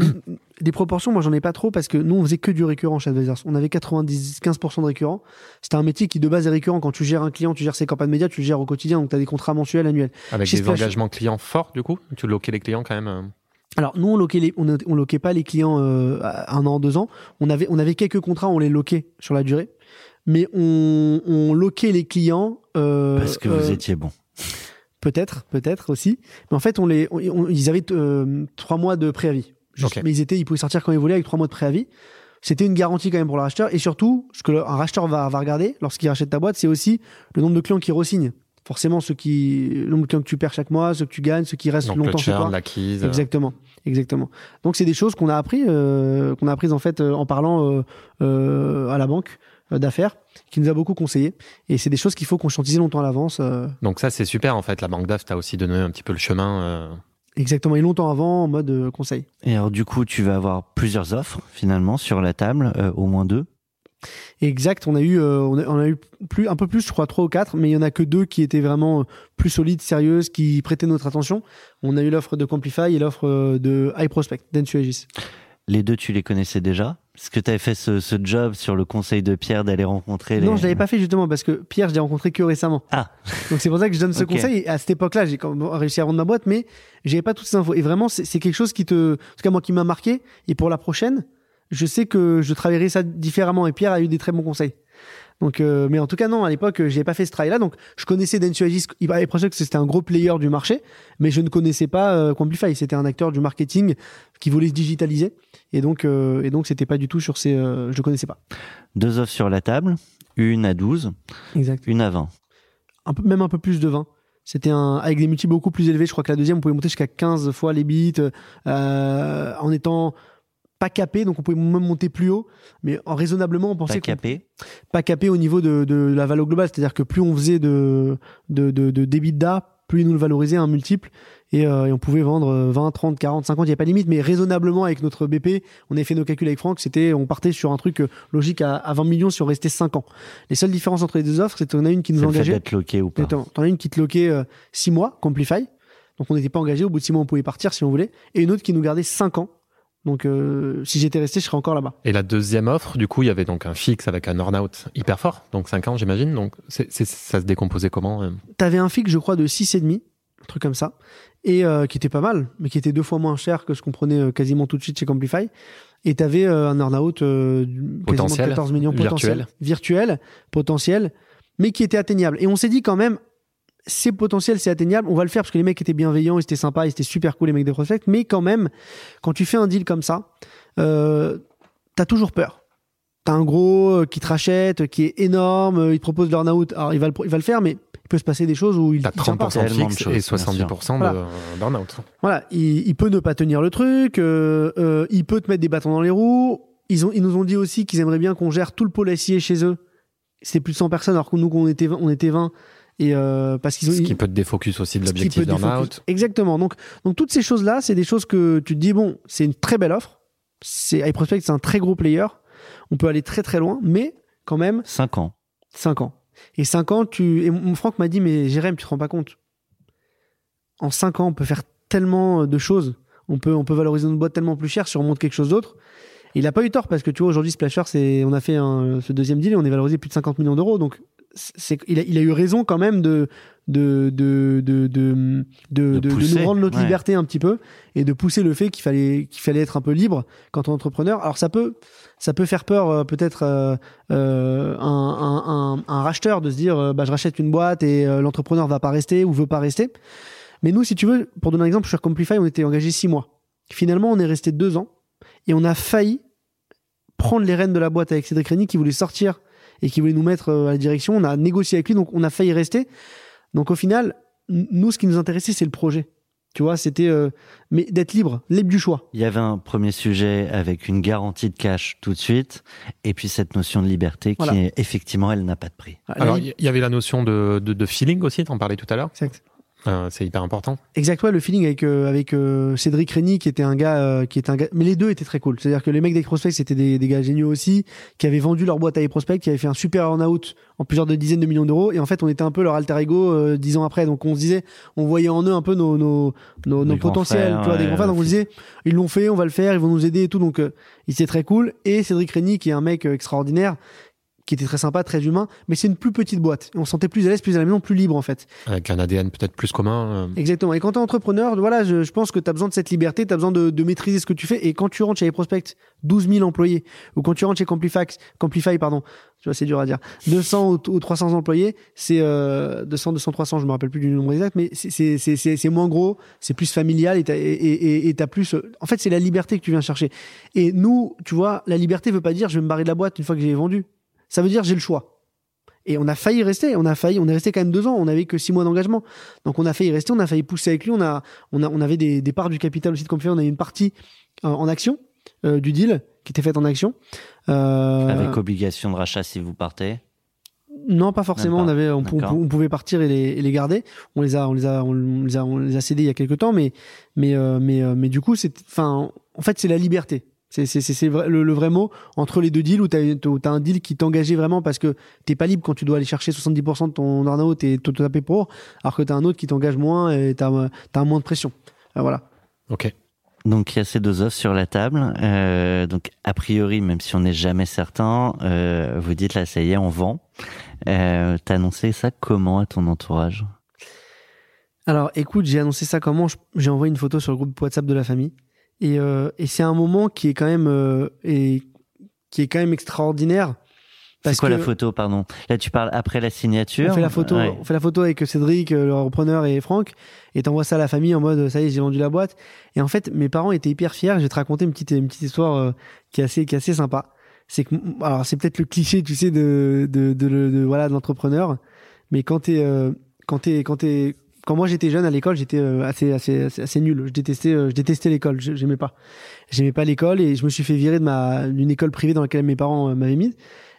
des proportions, moi j'en ai pas trop parce que nous on faisait que du récurrent chez Advisors. On avait 90-15% de récurrent. C'était un métier qui de base est récurrent. Quand tu gères un client, tu gères ses campagnes médias, tu le gères au quotidien, donc tu as des contrats mensuels, annuels. Avec Chez des Splash- engagements clients forts, du coup? Tu loquais les clients quand même euh, Alors nous on loquait, les, on, on loquait pas les clients euh, un an, deux ans. On avait, on avait quelques contrats, on les loquait sur la durée. Mais on, on loquait les clients. euh, Parce que vous étiez bon. Peut-être, peut-être aussi. Mais en fait, on les, on- on- ils avaient euh, trois mois de préavis. Juste. Mais ils étaient, ils pouvaient sortir quand ils voulaient avec trois mois de préavis. C'était une garantie quand même pour le racheteur. Et surtout, ce que le- un racheteur va, va regarder lorsqu'il rachète ta boîte, c'est aussi le nombre de clients qui re-signent. Forcément, ceux qui, le nombre de clients que tu perds chaque mois, ceux que tu gagnes, ceux qui restent Donc le longtemps chez toi. l'acquise. euh, Exactement, exactement. Donc c'est des choses qu'on a appris, euh, qu'on a apprises en fait euh, en parlant à la banque d'affaires, qui nous a beaucoup conseillé. Et c'est des choses qu'il faut conscientiser longtemps à l'avance. euh, Donc ça, c'est super en fait. La banque d'AF t'a aussi donné un petit peu le chemin. euh, Exactement, et longtemps avant, en mode euh, conseil. Et alors du coup, tu vas avoir plusieurs offres finalement sur la table, euh, au moins deux. Exact, on a eu, euh, on a, on a eu plus, un peu plus, je crois trois ou quatre, mais il y en a que deux qui étaient vraiment euh, plus solides, sérieuses, qui prêtaient notre attention. On a eu l'offre de Camplify et l'offre euh, de iProspect, d'Ensuagis. Les deux, tu les connaissais déjà? Est-ce que tu avais fait ce, ce job sur le conseil de Pierre d'aller rencontrer les... Non, je l'avais pas fait justement parce que Pierre, je l'ai rencontré que récemment. Ah. Donc c'est pour ça que je donne ce conseil. Et à cette époque-là, j'ai quand même réussi à vendre ma boîte, mais j'avais pas toutes ces infos. Et vraiment, c'est c'est quelque chose qui te, en tout cas moi, qui m'a marqué. Et pour la prochaine, je sais que je travaillerai ça différemment. Et Pierre a eu des très bons conseils. Donc, euh, mais en tout cas, non, à l'époque, euh, j'ai pas fait ce travail-là. Donc, je connaissais Densuagis. Il paraît que c'était un gros player du marché, mais je ne connaissais pas euh, Quamplify. C'était un acteur du marketing qui voulait se digitaliser. Et donc, euh, et donc, c'était pas du tout sur ces, euh, je connaissais pas. Deux offres sur la table, une à 12, Exact. une à 20. un peu, même un peu plus de 20. C'était un, avec des multiples beaucoup plus élevés. Je crois que la deuxième, on pouvait monter jusqu'à 15 fois les bits, en étant pas capé, donc on pouvait même monter plus haut, mais en raisonnablement, on pensait Pas capé. pas capé au niveau de, de la valeur globale. C'est-à-dire que plus on faisait de, de, de, de plus ils nous le valorisaient un multiple, et, euh, et on pouvait vendre 20, 30, 40, 50, il n'y a pas de limite, mais raisonnablement avec notre BP, on avait fait nos calculs avec Franck, c'était, on partait sur un truc euh, logique à, à 20 millions si on restait 5 ans. Les seules différences entre les deux offres, c'est qu'on a une qui nous engageait. d'être loqué ou pas. T'en as une qui te loquait 6 mois, Complify. Donc on n'était pas engagé. Au bout de 6 mois, on pouvait partir si on voulait. Et une autre qui nous gardait 5 ans. Donc euh, si j'étais resté, je serais encore là-bas. Et la deuxième offre, du coup, il y avait donc un fixe avec un earn-out hyper fort, donc 5 ans, j'imagine. Donc c'est, c'est- ça se décomposait comment euh T'avais un fixe, je crois, de 6,5, un truc comme ça. Et euh, qui était pas mal, mais qui était deux fois moins cher que ce qu'on prenait euh, quasiment tout de suite chez Complify. Et t'avais euh, un earn-out euh, Potentiel, 14 millions potentiel, virtuel. virtuel, potentiel, mais qui était atteignable. Et on s'est dit quand même, c'est potentiel, c'est atteignable, on va le faire parce que les mecs étaient bienveillants, ils étaient sympas, ils étaient super cool les mecs de Prospect, mais quand même, quand tu fais un deal comme ça, euh, t'as toujours peur. T'as un gros euh, qui te rachète, qui est énorme, euh, il te propose l'earn-out, alors il va, le, il va le faire, mais il peut se passer des choses où il, T'as il tient pas. 30% de fixe choses, et bien 70% Voilà. de burn-out. Voilà, il, il peut ne pas tenir le truc, euh, euh, il peut te mettre des bâtons dans les roues. Ils, ont, ils nous ont dit aussi qu'ils aimeraient bien qu'on gère tout le pôle SIA chez eux. C'était plus de 100 personnes, alors que nous, on était 20. On était 20 et euh, parce qu'ils ont. Ce qui peut te défocus aussi de l'objectif burn-out. Exactement. Donc, donc toutes ces choses-là, c'est des choses que tu te dis bon, c'est une très belle offre. C'est iProspect, c'est un très gros player. On peut aller très très loin, mais quand même 5 ans. 5 ans. Et 5 ans, tu. Et mon Franck m'a dit, mais Jérém, tu te rends pas compte. En 5 ans, on peut faire tellement de choses. On peut, on peut valoriser notre boîte tellement plus cher si on monte quelque chose d'autre. Et il a pas eu tort parce que tu vois, aujourd'hui, Splasher, c'est, on a fait un- ce deuxième deal et on est valorisé plus de 50 millions d'euros. Donc, il, a, il a eu raison quand même de, de de de de, de, de- de pousser, nous rendre notre ouais. liberté un petit peu et de pousser le fait qu'il fallait qu'il fallait être un peu libre quand on est entrepreneur. Alors ça peut ça peut faire peur euh, peut-être euh, euh, un, un, un, un racheteur de se dire euh, bah je rachète une boîte et l'entrepreneur va pas rester ou veut pas rester. Mais nous, si tu veux, pour donner un exemple, sur Complify, on était engagé six mois. Finalement, on est resté deux ans et on a failli prendre les rênes de la boîte avec Cédric Rény qui voulait sortir et qui voulait nous mettre euh, à la direction. On a négocié avec lui, donc on a failli rester. Donc au final, nous, ce qui nous intéressait, c'est le projet. Tu vois, c'était euh, mais d'être libre, libre du choix. Il y avait un premier sujet avec une garantie de cash tout de suite, et puis cette notion de liberté qui, Voilà. est- effectivement, elle n'a pas de prix. Alors, il y avait la notion de, de, de feeling aussi, t'en parlais tout à l'heure. exact. Euh, c'est hyper important. Exact, ouais, le feeling avec euh, avec euh, Cédric Rény qui était un gars euh, qui était un gars, mais les deux étaient très cool. C'est-à-dire que les mecs d'Eprospect c'était des, des gars géniaux aussi, qui avaient vendu leur boîte à Eprospect, qui avaient fait un super earn-out en plusieurs de dizaines de millions d'euros, et en fait on était un peu leur alter ego euh, dix ans après. Donc on se disait, on voyait en eux un peu nos nos nos, Des potentiels, frères, tu vois, des grands frères. Donc on se disait, ils l'ont fait, on va le faire, ils vont nous aider et tout. Donc euh, il était très cool. Et Cédric Rény qui est un mec extraordinaire. Qui était très sympa, très humain, mais c'est une plus petite boîte. On se sentait plus à l'aise, plus à la maison, plus libre en fait. Avec un ADN peut-être plus commun. euh, Exactement. Et quand tu es entrepreneur, voilà, je, je pense que tu as besoin de cette liberté, tu as besoin de, de maîtriser ce que tu fais. Et quand tu rentres chez les prospects, 12 000 employés, ou quand tu rentres chez Complifax, Complify, pardon, tu vois, c'est dur à dire, 200 ou, ou 300 employés, c'est euh, 200, 200, 300, je me rappelle plus du nombre exact, mais c'est- moins gros, c'est plus familial et t'as et, et, et t'as plus. En fait, c'est la liberté que tu viens chercher. Et nous, tu vois, la liberté veut pas dire je vais me barrer de la boîte une fois que j'ai vendu. Ça veut dire j'ai le choix. Et on a failli rester, on a failli, on est resté quand même deux ans, on n'avait que six mois d'engagement. Donc on a failli rester, on a failli pousser avec lui, on a, on a, on avait des, des parts du capital aussi de Complify, on avait une partie euh, en action euh, du deal qui était faite en action. Euh, Avec obligation de rachat si vous partez. non, pas forcément. On avait, on, pouvait partir et les, et les garder. On les a, on les a, on les a, on les a cédés il y a quelques temps, mais, mais, euh, mais, euh, mais du coup, c'est, enfin, en fait, c'est la liberté. C'est, c'est, c'est, c'est vrai- le, le vrai mot entre les deux deals où t'as, où t'as un deal qui t'engageait vraiment parce que t'es pas libre quand tu dois aller chercher 70% de ton earn-out et te taper pour, alors que t'as un autre qui t'engage moins et t'as, t'as moins de pression. Euh, voilà. Ok. Donc il y a ces deux offres sur la table. Euh, donc a priori, même si on n'est jamais certain, euh, vous dites là, ça y est, on vend. Euh, T'as annoncé ça comment à ton entourage? Alors, écoute, j'ai annoncé ça comment? J'ai envoyé une photo sur le groupe WhatsApp de la famille. Et, euh, et c'est un moment qui est quand même, euh, et, qui est quand même extraordinaire. C'est quoi que la photo, pardon? Là, tu parles après la signature. on fait la photo, Ouais. on fait la photo avec Cédric, euh, le repreneur et Franck, et t'envoies ça à la famille en mode ça y est, j'ai vendu la boîte. Et en fait, mes parents étaient hyper fiers. Je vais te raconter une petite, une petite histoire euh, qui est assez, qui est assez sympa. C'est que, alors c'est peut-être le cliché, tu sais, de, de, de, de- de- voilà, de l'entrepreneur, mais quand t'es, euh, quand t'es, quand t'es, quand moi j'étais jeune à l'école, j'étais euh, assez, assez, assez, assez nul. Je détestais, euh, je détestais l'école. J'aimais pas, j'aimais pas l'école et je me suis fait virer de ma, d'une école privée dans laquelle mes parents euh, m'avaient mis.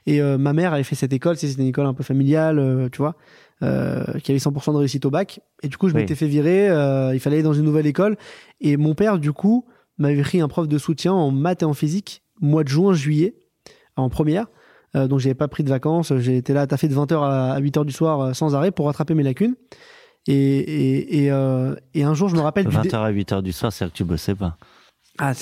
Et euh, ma mère avait fait cette école, c'était une école un peu familiale, euh, tu vois, euh, qui avait 100% de réussite au bac. Et du coup, je Oui. m'étais fait virer. euh, il fallait aller dans une nouvelle école. Et mon père, du coup, m'avait pris un prof de soutien en maths et en physique, mois de juin, juillet, en première. Euh, donc, j'avais pas pris de vacances. Été là, taffé de 20h à 8h du soir sans arrêt pour rattraper mes lacunes. Et, et, et, euh, et un jour, je me rappelle du dé- 20h à 8h du soir, c'est que tu bossais pas. ah,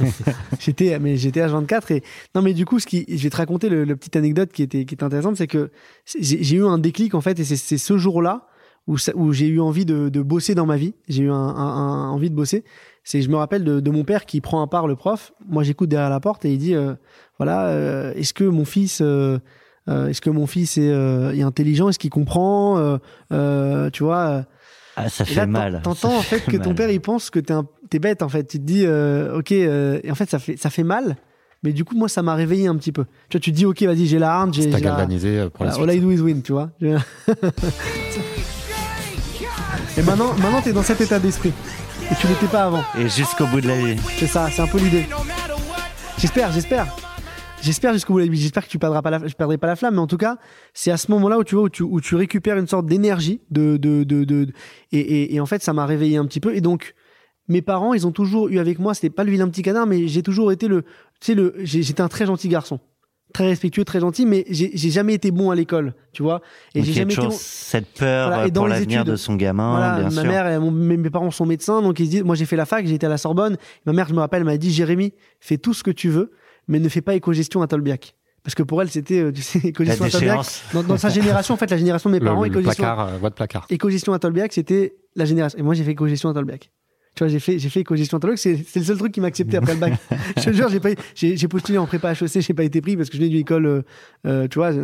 j'étais, mais j'étais à 24 et non, mais du coup, ce qui, je vais te raconter le, le petite anecdote qui était, qui était intéressante, c'est que j'ai, eu un déclic en fait, et c'est, ce jour-là où, où j'ai eu envie de, de bosser dans ma vie. J'ai eu un, un- un- envie de bosser. C'est, je me rappelle de, de mon père qui prend à part le prof. Moi, j'écoute derrière la porte et il dit, euh, voilà, euh, est-ce que mon fils, euh, est-ce que mon fils est, euh, est intelligent, est-ce qu'il comprend, euh, euh, tu vois. euh, Ah, ça fait là, mal. T'entends en fait fait que ton père il pense que t'es un... t'es bête en fait. Tu te dis euh, ok euh, et en fait ça fait ça fait mal. Mais du coup moi ça m'a réveillé un petit peu. Tu vois tu te dis ok vas-y j'ai la hargne j'ai T'as j'ai la... galvanisé euh, pour la suite. all I do is win tu vois. Et maintenant maintenant t'es dans cet état d'esprit et tu l'étais pas avant. Et jusqu'au bout de la vie. C'est ça c'est un peu l'idée. J'espère j'espère. J'espère jusqu'au bout de la vie. J'espère que tu perdras pas la, je perdrai pas la flamme, mais en tout cas, c'est à ce moment-là où tu vois où tu, où tu récupères une sorte d'énergie de, de, de, de, et, et, et en fait, ça m'a réveillé un petit peu. Et donc, mes parents, ils ont toujours eu avec moi, c'était pas le vilain petit canard, mais j'ai toujours été le, tu sais, le, j'étais un très gentil garçon. Très respectueux, très gentil, mais j'ai jamais été bon à l'école, tu vois. Et j'ai jamais été toujours bon- cette peur Voilà, euh, et dans pour l'avenir de son gamin, voilà, bien ma sûr. mère et mon- mes parents sont médecins, donc ils se disent, moi j'ai fait la fac, j'ai été à la Sorbonne. Ma mère, je me rappelle, m'a dit, Jérémy, fais tout ce que tu veux, mais ne fais pas éco-gestion à Tolbiac. Parce que pour elle, c'était, euh, tu sais, éco-gestion à Tolbiac. Dans, dans sa génération, en fait, la génération de mes parents, éco-gestion, placard, euh, placard. éco-gestion à Tolbiac, c'était la génération. Et moi, j'ai fait éco-gestion à Tolbiac. Tu vois, j'ai fait, j'ai fait Tolbiac. C'est, c'est le seul truc qui m'a accepté après le bac. je te jure, j'ai pas, j'ai, j'ai postulé en prépa HEC, j'ai pas été pris parce que je venais d'une école, euh, euh, tu vois. je-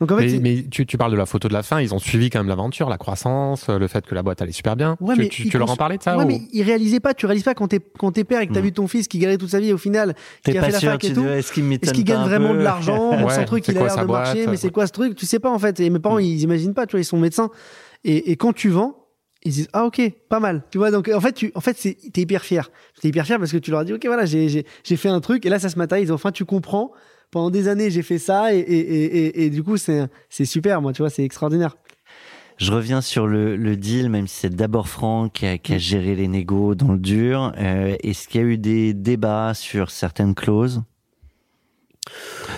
Donc en fait, Mais, tu, tu parles de la photo de la fin, ils ont suivi quand même l'aventure, la croissance, euh, le fait que la boîte allait super bien. Ouais, tu mais tu- tu leur en parlais de ça ouais, ou- mais ils réalisaient pas. Tu réalises pas quand t'es, quand t'es père et que t'as Mm. vu ton fils qui galérait toute sa vie au final, T'es qui a pas fait la fac tu et tout. est-ce qu'il gagne vraiment de l'argent Ouais, Son truc, il a l'air de boîte marcher, mais c'est quoi ce truc? Tu sais pas en fait. Et mes parents, ils imaginent pas. Tu vois, ils sont médecins. Et, et quand tu vends, ils disent ah ok, pas mal. Tu vois, donc en fait, tu, en fait, c'est, t'es hyper fier. T'es hyper fier parce que tu leur dis ok, voilà, j'ai, fait un truc. Et là, ça se matérialise. Enfin, tu comprends. Pendant des années, j'ai fait ça et, et, et, et, du coup, c'est, c'est super. Moi, tu vois, c'est extraordinaire. Je reviens sur le, le deal, même si c'est d'abord Franck qui a, qui a géré les négos dans le dur. Euh, Est-ce qu'il y a eu des débats sur certaines clauses?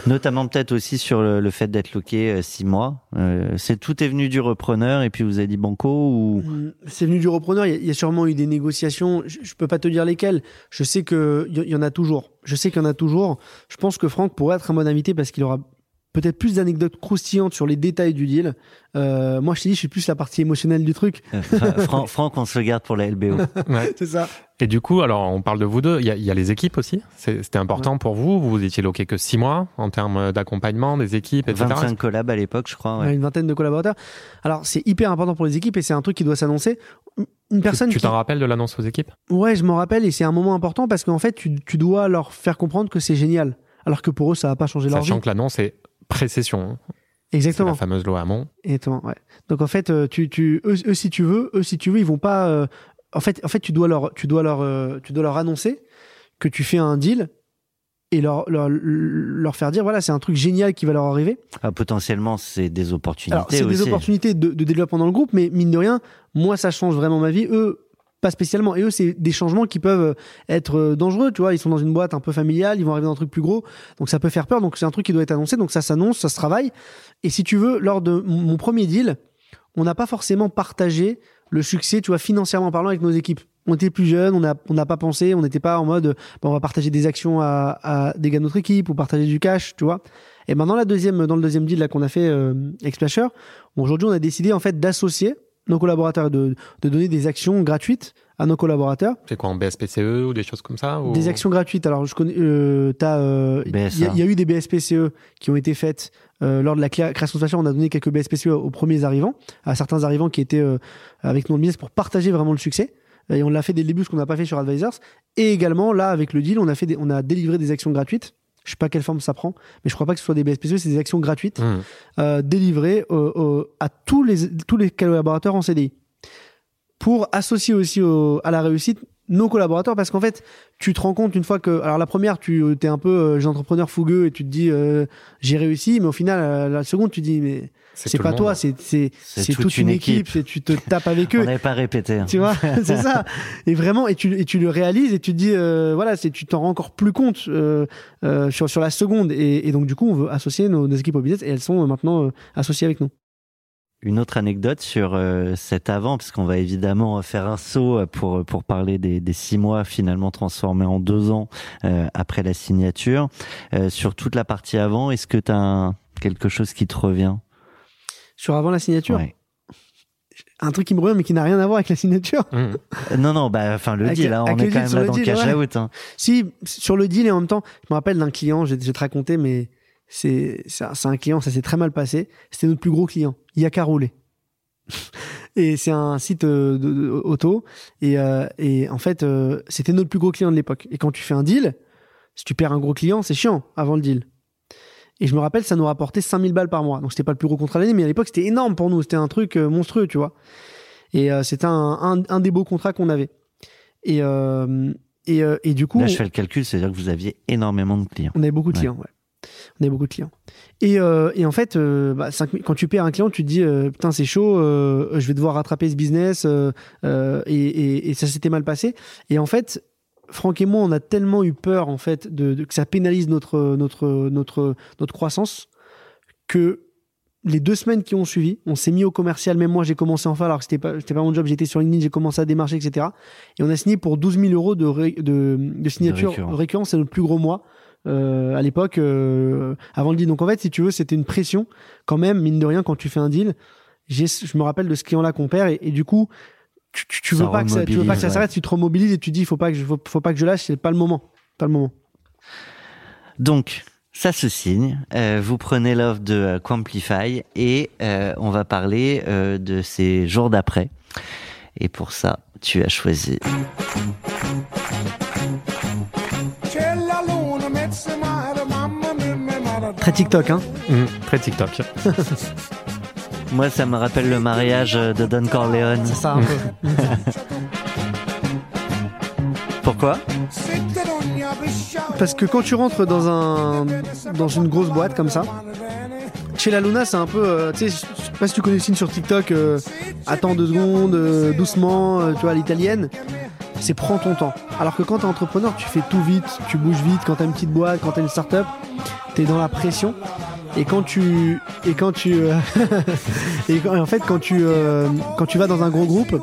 Notamment peut-être aussi sur le, le fait d'être loqué euh, six mois. Euh, c'est tout est venu du repreneur et puis vous avez dit banco ou? Mm, C'est venu du repreneur. Il y, a- il y a sûrement eu des négociations. Je, je peux pas te dire lesquelles. Je sais que il y, y en a toujours. Je sais qu'il y en a toujours. Je pense que Franck pourrait être un bon invité parce qu'il aura peut-être plus d'anecdotes croustillantes sur les détails du deal. Euh, moi, je t'ai dit, je suis plus la partie émotionnelle du truc. Fra- Fran- Franck, on se garde pour la LBO. Ouais. C'est ça. Et du coup, alors on parle de vous deux, il y a, il y a les équipes aussi. C'était important pour vous. Vous étiez loqué que six mois en termes d'accompagnement des équipes, etc. 25 collabs à l'époque, je crois. Ouais. une vingtaine de collaborateurs. Alors, c'est hyper important pour les équipes et c'est un truc qui doit s'annoncer. Une personne tu qui... t'en rappelles de l'annonce aux équipes? Ouais, je m'en rappelle et c'est un moment important parce qu'en fait, tu, tu dois leur faire comprendre que c'est génial. Alors que pour eux, ça va pas changer leur vie. Sachant que l'annonce est précession. C'est Exactement. la fameuse loi Hamon. Exactement, ouais. Donc en fait, euh, tu, tu, eux, eux, si tu veux, eux, si tu veux, ils vont pas. euh, en fait, en fait, tu dois leur, tu dois leur, euh, tu dois leur annoncer que tu fais un deal et leur, leur, leur faire dire voilà, c'est un truc génial qui va leur arriver. Ah, potentiellement, c'est des opportunités c'est des opportunités de, de développement dans le groupe, mais mine de rien, moi, ça change vraiment ma vie. Eux. Pas spécialement. Et eux, c'est des changements qui peuvent être euh, dangereux. Tu vois, ils sont dans une boîte un peu familiale, ils vont arriver dans un truc plus gros. Donc ça peut faire peur. Donc c'est un truc qui doit être annoncé. Donc ça s'annonce, ça se travaille. Et si tu veux, lors de mon premier deal, on n'a pas forcément partagé le succès, tu vois, financièrement parlant avec nos équipes. On était plus jeunes, on n'a on n'a pas pensé, on n'était pas en mode, bon, on va partager des actions à, à des gars de notre équipe ou partager du cash, tu vois. Et maintenant, la deuxième, dans le deuxième deal là qu'on a fait euh, avec Splasher, aujourd'hui, on a décidé en fait d'associer nos collaborateurs, et de, de donner des actions gratuites à nos collaborateurs. C'est quoi en BSPCE ou des choses comme ça ou- Des actions gratuites. Alors, je connais, euh, t'as, euh, il y, il y a eu des BSPCE qui ont été faites euh, lors de la création de Splasher. On a donné quelques BSPCE aux premiers arrivants, à certains arrivants qui étaient euh, avec nous en business pour partager vraiment le succès. Et on l'a fait dès le début, ce qu'on n'a pas fait sur Advisors. Et également, là, avec le deal, on a fait, des- on a délivré des actions gratuites. Je sais pas quelle forme ça prend, mais je crois pas que ce soit des BSPCE, c'est des actions gratuites Mmh. euh, délivrées euh, à tous les, tous les collaborateurs en CDI pour associer aussi au- à la réussite nos collaborateurs parce qu'en fait tu te rends compte une fois que alors la première tu es un peu euh, entrepreneur fougueux et tu te dis euh, j'ai réussi mais au final euh, la seconde tu dis mais c'est pas toi c'est c'est C'est toute toute, une équipe, équipe. c'est tu te tapes avec On eux n'avait pas répété. hein. tu vois c'est ça et vraiment et tu et tu le réalises et tu te dis euh, voilà c'est tu t'en rends encore plus compte euh, euh, sur sur la seconde et, et donc du coup on veut associer nos, nos équipes au business et elles sont euh, maintenant euh, associées avec nous Une autre anecdote sur euh, cet avant, parce qu'on va évidemment faire un saut pour pour parler des, des six mois finalement transformés en deux ans euh, après la signature. Euh, sur toute la partie avant, est-ce que tu as quelque chose qui te revient? Sur avant la signature? Ouais. un truc qui me revient mais qui n'a rien à voir avec la signature? Mmh. Euh, Non, non, bah, enfin le Avec- deal, hein, on avec est quand même là dans le cash ouais. out. hein. Si, sur le deal et en même temps, je me rappelle d'un client, vais te raconter, mais c'est un client, ça s'est très mal passé. C'était notre plus gros client. Il y a qu'à rouler. et c'est un site euh, de, de- auto. Et, euh, et en fait, euh, c'était notre plus gros client de l'époque. Et quand tu fais un deal, si tu perds un gros client, c'est chiant avant le deal. Et je me rappelle, ça nous rapportait 5000 balles par mois. Donc c'était pas le plus gros contrat de l'année, mais à l'époque, c'était énorme pour nous. C'était un truc euh, monstrueux, tu vois. Et euh, c'était un, un, un des beaux contrats qu'on avait. Et, euh, et, euh, et du coup. Là, je fais le calcul, c'est-à-dire que vous aviez énormément de clients. On avait beaucoup de Ouais. clients, ouais. On avait beaucoup de clients. Et, euh, et en fait, euh, bah, quand tu perds un client, tu te dis euh, putain c'est chaud, je vais devoir rattraper ce business et, et, et ça s'était mal passé. Et en fait, Franck et moi, on a tellement eu peur en fait de, de- que ça pénalise notre notre notre notre croissance que les deux semaines qui ont suivi, on s'est mis au commercial. Même moi, j'ai commencé enfin, alors que c'était pas, c'était pas mon job. J'étais sur LinkedIn, j'ai commencé à démarcher, etc. Et on a signé pour 12 000 euros de, ré- de, de signature récurrent. récurrent. C'est notre plus gros mois. Euh, à l'époque euh, avant le deal. Donc en fait, si tu veux, c'était une pression quand même, mine de rien, quand tu fais un deal. Je me rappelle de ce client-là qu'on perd et, et du coup, tu, tu, veux pas que ça, tu veux pas que ça remobilise, s'arrête, tu te remobilises et tu dis, faut pas que je, faut, faut pas que je lâche, c'est pas le moment, pas le moment. Donc, ça se signe. Euh, vous prenez l'offre de euh, Quamplify et euh, on va parler de ces jours d'après. Et pour ça, tu as choisi Très TikTok, hein. Mmh, très TikTok. Moi, ça me rappelle le mariage de Don Corleone. C'est ça un peu. Pourquoi? Parce que quand tu rentres dans un dans une grosse boîte comme ça, chez la Luna, c'est un peu, euh, tu sais, je sais pas si tu connais le signe sur TikTok, euh, attends deux secondes, euh, doucement, euh, tu vois, à l'italienne. C'est prends ton temps. Alors que quand t'es entrepreneur, tu fais tout vite, tu bouges vite. Quand t'as une petite boîte, quand t'as une start-up, t'es dans la pression. Et quand tu et quand tu euh, et en fait quand tu euh, quand tu vas dans un gros groupe,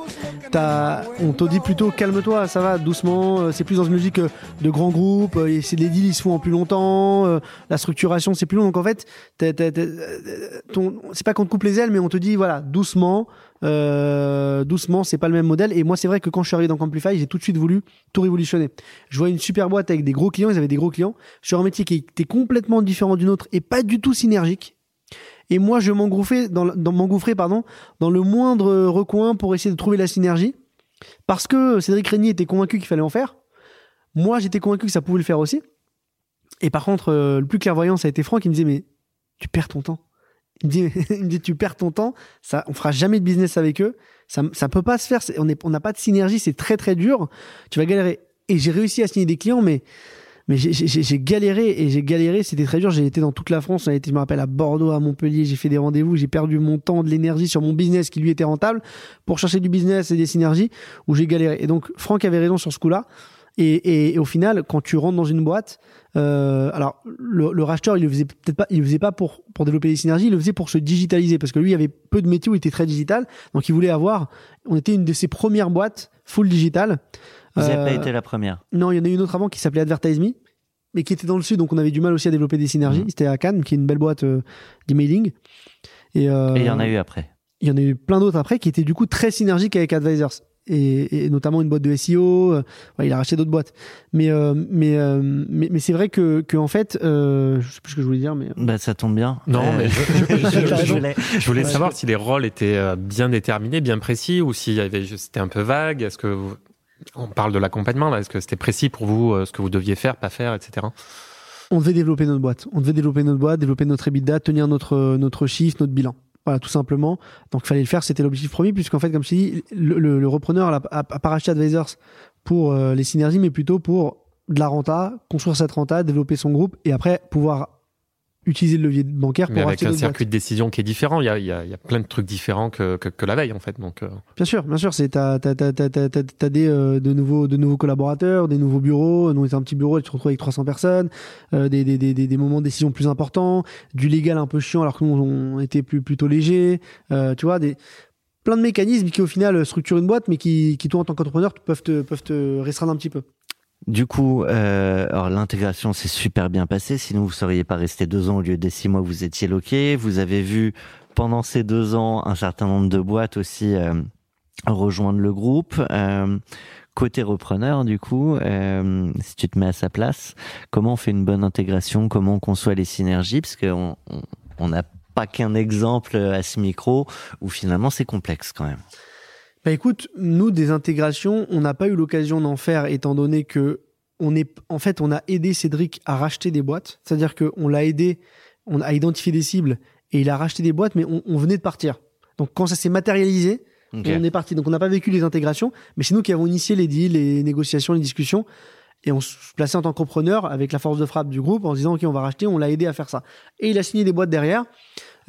t'as on te dit plutôt calme-toi, ça va doucement. euh, C'est plus dans une logique euh, de grands groupes. euh, et c'est les deals ils se font en plus longtemps. La structuration c'est plus long. Donc en fait, c'est pas qu'on te coupe les ailes, mais on te dit voilà doucement. Euh, doucement, c'est pas le même modèle. Et moi, c'est vrai que quand je suis arrivé dans Camplify, j'ai tout de suite voulu tout révolutionner. Je vois une super boîte avec des gros clients, ils avaient des gros clients, sur un métier qui était complètement différent d'une autre et pas du tout synergique. Et moi, je m'engouffrais dans, dans, dans le moindre recoin pour essayer de trouver la synergie. Parce que Cédric Régnier était convaincu qu'il fallait en faire. Moi, j'étais convaincu que ça pouvait le faire aussi. Et par contre, euh, le plus clairvoyant, ça a été Franck qui me disait, mais tu perds ton temps. Il me dit, tu perds ton temps, ça, on fera jamais de business avec eux. Ça, ça peut pas se faire. On est- on n'a pas de synergie, c'est très très dur. Tu vas galérer. Et j'ai réussi à signer des clients, mais mais j'ai- galéré et j'ai galéré. C'était très dur. J'ai été dans toute la France. On a été, je me rappelle, à Bordeaux, à Montpellier. J'ai fait des rendez-vous. J'ai perdu mon temps, de l'énergie sur mon business qui lui était rentable pour chercher du business et des synergies où j'ai galéré. Et donc Franck avait raison sur ce coup-là. Et- et au final, quand tu rentres dans une boîte, euh, alors le, le racheteur, il le faisait peut-être pas, il le faisait pas pour pour développer des synergies, il le faisait pour se digitaliser parce que lui, il avait peu de métiers où il était très digital, donc il voulait avoir. On était une de ses premières boîtes full digital. Vous n'avez Euh, pas été la première. Non, il y en a une autre avant qui s'appelait Advertise Me, mais qui était dans le sud, donc on avait du mal aussi à développer des synergies. Mhm. C'était à Cannes, qui est une belle boîte euh, d'emailing. Et, euh, Et il y en a eu après. il y en a eu plein d'autres après qui étaient du coup très synergiques avec Advisors. Et, et notamment une boîte de SEO. euh, ouais, il a racheté d'autres boîtes. Mais, euh, mais, euh, mais, mais c'est vrai que, que en fait, euh, je sais plus ce que je voulais dire, mais. Bah, ça tombe bien. Non, Euh, mais je, je- voulais, je voulais Ouais, savoir si les rôles étaient euh, bien déterminés, bien précis, ou si c'était un peu vague. Est-ce que vous- on parle de l'accompagnement là Est-ce que c'était précis pour vous euh, ce que vous deviez faire, pas faire, etc. On devait développer notre boîte. On devait développer notre boîte, développer notre EBITDA, tenir notre, notre chiffre, notre bilan. Voilà, tout simplement. Donc, fallait le faire. C'était l'objectif premier, puisqu'en fait, comme je t'ai dit, le, repreneur n'a pas racheté Advisors pour euh, les synergies, mais plutôt pour de la renta, construire cette renta, développer son groupe et après pouvoir utiliser le levier bancaire Mais pour avec racheter un circuit de décision qui est différent, il y a, il y a- il y a plein de trucs différents que, que, que la veille en fait. Donc, euh, Bien sûr, bien sûr, c'est t'as t'as t'as t'as des euh, de nouveaux de nouveaux collaborateurs, des nouveaux bureaux. Nous on était un petit bureau, et tu te retrouves avec 300 personnes, euh, des, des, des, des des moments de décision plus importants, du légal un peu chiant alors que nous on était plus plutôt léger. Euh, tu vois des plein de mécanismes qui au final structurent une boîte, mais qui qui toi en tant qu'entrepreneur peuvent te peuvent te restreindre un petit peu. Du coup, euh, l'intégration s'est super bien passée. Sinon, vous seriez pas resté deux ans au lieu des six mois vous étiez loqué. Vous avez vu pendant ces deux ans un certain nombre de boîtes aussi euh, rejoindre le groupe. Euh, côté repreneur, du coup, euh, si tu te mets à sa place, comment on fait une bonne intégration? Comment on conçoit les synergies? Parce qu'on on- on n'a pas qu'un exemple à ce micro où finalement c'est complexe quand même. Bah écoute, nous des intégrations, on n'a pas eu l'occasion d'en faire étant donné que on est en fait on a aidé Cédric à racheter des boîtes, c'est-à-dire que on l'a aidé, on a identifié des cibles et il a racheté des boîtes, mais on, on venait de partir. Donc quand ça s'est matérialisé, on est parti. Donc on n'a pas vécu les intégrations, mais c'est nous qui avons initié les deals, les négociations, les discussions. Et on se plaçait en tant qu'entrepreneur avec la force de frappe du groupe en se disant ok on va racheter, on l'a aidé à faire ça. Et il a signé des boîtes derrière,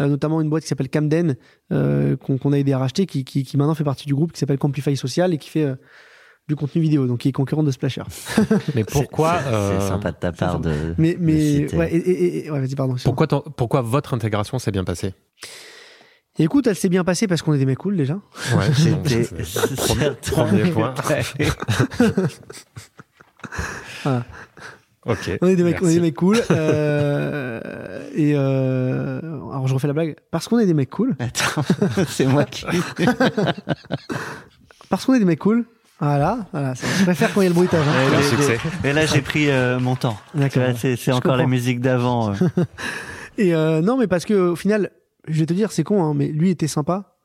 notamment une boîte qui s'appelle Camden euh, qu'on qu'on a aidé à racheter, qui, qui, qui maintenant fait partie du groupe, qui s'appelle Camplify Social et qui fait euh, du contenu vidéo, donc qui est concurrent de Splasher. mais pourquoi C'est euh, c'est sympa de ta part de. Mais mais ouais, et, et- et- ouais vas-y pardon. pourquoi, ton- pourquoi votre intégration s'est bien passée? Écoute, elle s'est bien passée parce qu'on est des mecs cool déjà. Ouais, c'est- premier, premier point. Voilà. Ok. On est des mecs, on est des mecs cool. euh, et euh, alors je refais la blague. Parce qu'on est des mecs cool. Attends, c'est moi qui. Parce qu'on est des mecs cool. Voilà, voilà. Je préfère quand il y a le bruitage. hein. Mais- succès. Mais là, j'ai pris euh, mon temps. D'accord. C'est encore la musique d'avant. euh. Et euh, non, mais parce que au final, je vais te dire, c'est con, hein, mais lui était sympa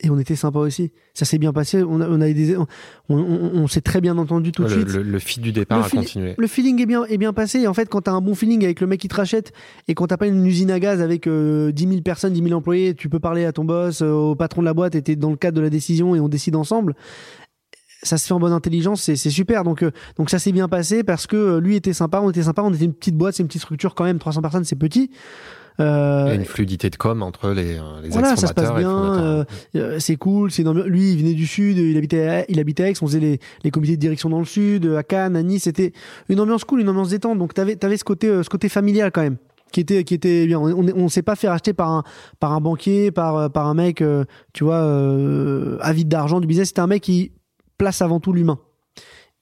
et on était sympa aussi. Ça s'est bien passé. On a, on a des, on, on, on s'est très bien entendu tout de suite. le, le fil du départ Le a fil- continué. Le feeling est bien, est bien passé. Et en fait, quand t'as un bon feeling avec le mec qui te rachète et quand t'as pas une usine à gaz avec euh, 10 000 personnes, 10 000 employés, tu peux parler à ton boss, euh, au patron de la boîte et t'es dans le cadre de la décision et on décide ensemble. Ça se fait en bonne intelligence, c'est c'est super. Donc, euh, donc ça s'est bien passé parce que euh, lui était sympa, on était sympa, on était une petite boîte, c'est une petite structure quand même, 300 personnes, c'est petit. Euh, Il y a une fluidité de com entre les, euh, les voilà, ça se passe et bien. euh, euh, c'est cool. C'est lui, il venait du sud. Il habitait, à, il habitait à Aix. On faisait les, les comités de direction dans le sud, à Cannes, à Nice. C'était une ambiance cool, une ambiance détente. Donc t'avais, t'avais ce côté, euh, ce côté familial quand même, qui était, qui était bien. On, on, s'est pas fait racheter par un, par un banquier, par, euh, par un mec, euh, tu vois, euh, avide d'argent du business. C'était un mec qui place avant tout l'humain.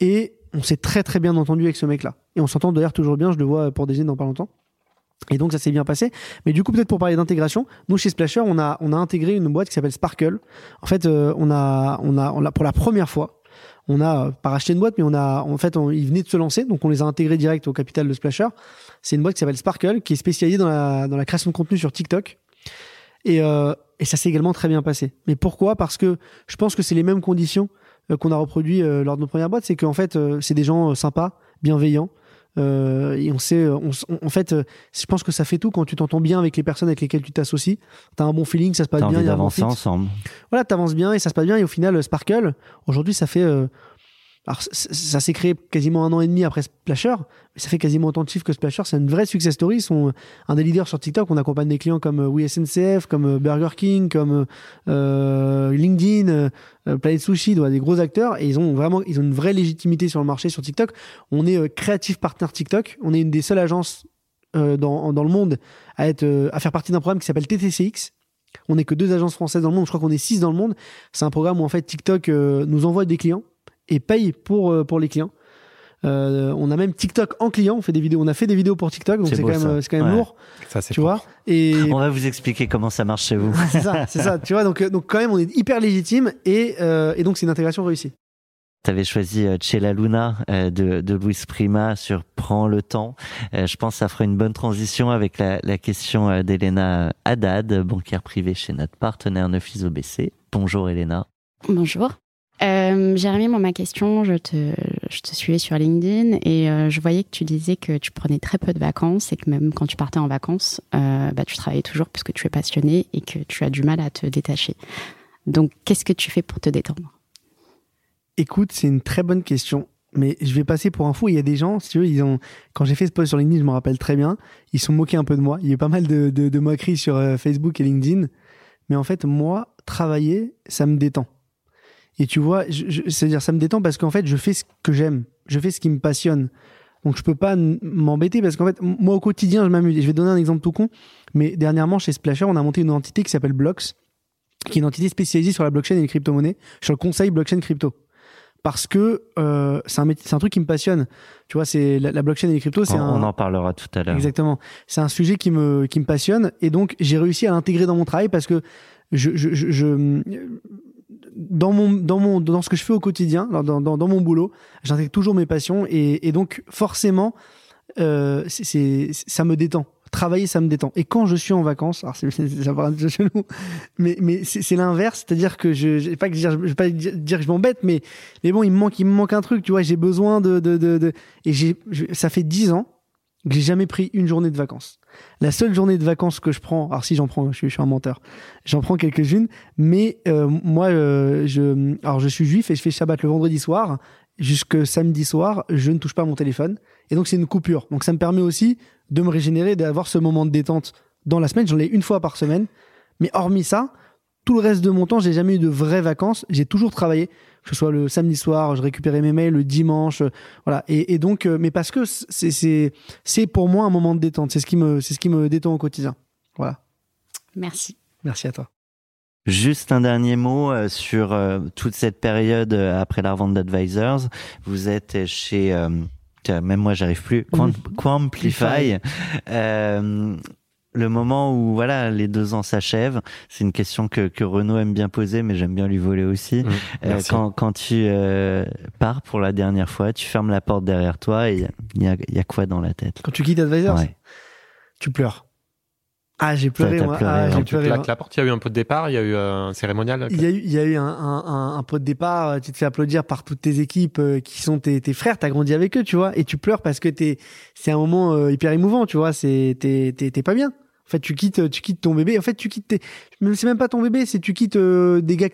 Et on s'est très très bien entendu avec ce mec-là. Et on s'entend d'ailleurs toujours bien. Je le vois pour déjeuner dans pas longtemps. Et donc ça s'est bien passé. Mais du coup, peut-être pour parler d'intégration, nous chez Splasher, on a, on a intégré une boîte qui s'appelle Sparkle. En fait, euh, on, a, on, a, on pour la première fois, on a euh, pas racheté une boîte, mais on a, en fait, on, ils venaient de se lancer, donc on les a intégrés direct au capital de Splasher. C'est une boîte qui s'appelle Sparkle, qui est spécialisée dans la, dans la création de contenu sur TikTok. Et, euh, et ça s'est également très bien passé. Mais pourquoi? Parce que je pense que c'est les mêmes conditions euh, qu'on a reproduit euh, lors de nos premières boîtes. C'est qu'en fait, c'est des gens sympas, bienveillants. Euh, et on sait, on, on- en fait, euh, je pense que ça fait tout quand tu t'entends bien avec les personnes avec lesquelles tu t'associes. T'as un bon feeling, ça se passe T'as bien, envie un bon d'avancer ensemble. Voilà, t'avances bien et ça se passe bien. Et au final, Sparkle, aujourd'hui, ça fait. euh, alors, ça s'est créé quasiment un an et demi après Splasher, mais ça fait quasiment autant de chiffres que Splasher. C'est une vraie success story. Ils sont un des leaders sur TikTok. On accompagne des clients comme euh, Oui SNCF, comme euh, Burger King, comme euh, LinkedIn, euh, euh, Planet Sushi, des gros acteurs. Et ils ont vraiment, ils ont une vraie légitimité sur le marché sur TikTok. On est euh, créatif partner TikTok. On est une des seules agences euh, dans, dans le monde à être, euh, à faire partie d'un programme qui s'appelle TTCX. On n'est que deux agences françaises dans le monde. Je crois qu'on est six dans le monde. C'est un programme où en fait TikTok euh, nous envoie des clients et paye pour euh, pour les clients. Euh, on a même TikTok en client. On fait des vidéos. On a fait des vidéos pour TikTok, donc C'est quand même ça. c'est quand même Ouais. lourd, Ça, c'est tu propre. vois. Et On va vous expliquer comment ça marche chez vous. c'est ça, c'est ça. Tu vois, donc euh, donc quand même on est hyper légitime et euh, et donc c'est une intégration réussie. Tu avais choisi Cella Luna de, de Luis Prima sur Prends le temps. Je pense que ça fera une bonne transition avec la, la question d'Elena Haddad, banquière privée chez notre partenaire Neuflis OBC. Bonjour Elena. Bonjour. Euh, Jérémy, moi, ma question, je te, je te suivais sur LinkedIn et euh, je voyais que tu disais que tu prenais très peu de vacances et que même quand tu partais en vacances, euh, bah, tu travaillais toujours parce que tu es passionné et que tu as du mal à te détacher. Donc, qu'est-ce que tu fais pour te détendre? Écoute, c'est une très bonne question. Mais je vais passer pour un fou. Il y a des gens, si tu veux, ils ont, quand j'ai fait ce post sur LinkedIn, je me rappelle très bien, ils sont moqués un peu de moi. Il y a eu pas mal de, de, de moqueries sur euh, Facebook et LinkedIn. Mais en fait, moi, travailler, ça me détend. Et tu vois, c'est-à-dire, ça me détend parce qu'en fait, je fais ce que j'aime. Je fais ce qui me passionne. Donc, je peux pas m'embêter parce qu'en fait, moi, au quotidien, je m'amuse. Je vais donner un exemple tout con. Mais dernièrement, chez Splasher, on a monté une entité qui s'appelle Blocks, qui est une entité spécialisée sur la blockchain et les crypto-monnaies, sur le conseil blockchain crypto parce que euh, c'est un, un truc qui me passionne. Tu vois, c'est la, la blockchain et les cryptos, On, c'est un, on en parlera tout à l'heure. exactement. C'est un sujet qui me qui me passionne et donc j'ai réussi à l'intégrer dans mon travail parce que je, je, je, je- dans mon dans mon dans ce que je fais au quotidien, dans dans, mon boulot, j'intègre toujours mes passions et, et donc forcément euh, c'est ça me détend. Travailler, ça me détend. Et quand je suis en vacances, alors c'est, ça paraît un peu chelou, mais, mais c'est, l'inverse, c'est-à-dire que je, je pas que dire, je vais pas dire que je m'embête, mais, mais bon, il me manque, il me manque un truc, tu vois, j'ai besoin de, de, de, de- et j'ai, ça fait dix ans que j'ai jamais pris une journée de vacances. La seule journée de vacances que je prends, alors si j'en prends, je suis, je suis un menteur, j'en prends quelques-unes, mais euh, moi, euh, je, alors je suis juif et je fais Shabbat le vendredi soir, jusque samedi soir, je ne touche pas mon téléphone, et donc c'est une coupure. Donc ça me permet aussi de me régénérer, d'avoir ce moment de détente dans la semaine. J'en ai une fois par semaine, mais hormis ça, tout le reste de mon temps, j'ai jamais eu de vraies vacances. J'ai toujours travaillé, ce soit le samedi soir, je récupérais mes mails, le dimanche, euh, voilà. Et, et donc, euh, mais parce que c'est c'est c'est pour moi un moment de détente. C'est ce qui me c'est ce qui me détend au quotidien. Voilà. Merci. Merci à toi. Juste un dernier mot euh, sur toute cette période après la revente d'Advisors. Vous êtes chez Même moi, j'arrive plus. Quamplify. Euh, le moment où voilà les deux ans s'achèvent, c'est une question que, que Renaud aime bien poser, mais j'aime bien lui voler aussi. Mmh, Euh, quand, quand tu euh, pars pour la dernière fois, tu fermes la porte derrière toi et il y a, il y a quoi dans la tête? Quand tu quittes Advisors, Ouais. tu pleures. Ah, j'ai pleuré, moi. pleuré, Ah, j'ai pleuré. claques la porte. Il y a eu un pot de départ, il y a eu un cérémonial. Il y a eu, il y a eu un, un, un, un pot de départ, euh, tu te fais applaudir par toutes tes équipes euh, qui sont tes, tes frères, t'as grandi avec eux, tu vois, et tu pleures parce que t'es, c'est un moment euh, hyper émouvant, tu vois, c'est, t'es, t'es, t'es pas bien. En fait, tu quittes, tu quittes ton bébé. En fait, tu quittes tes, c'est même pas ton bébé, c'est tu quittes euh, des gars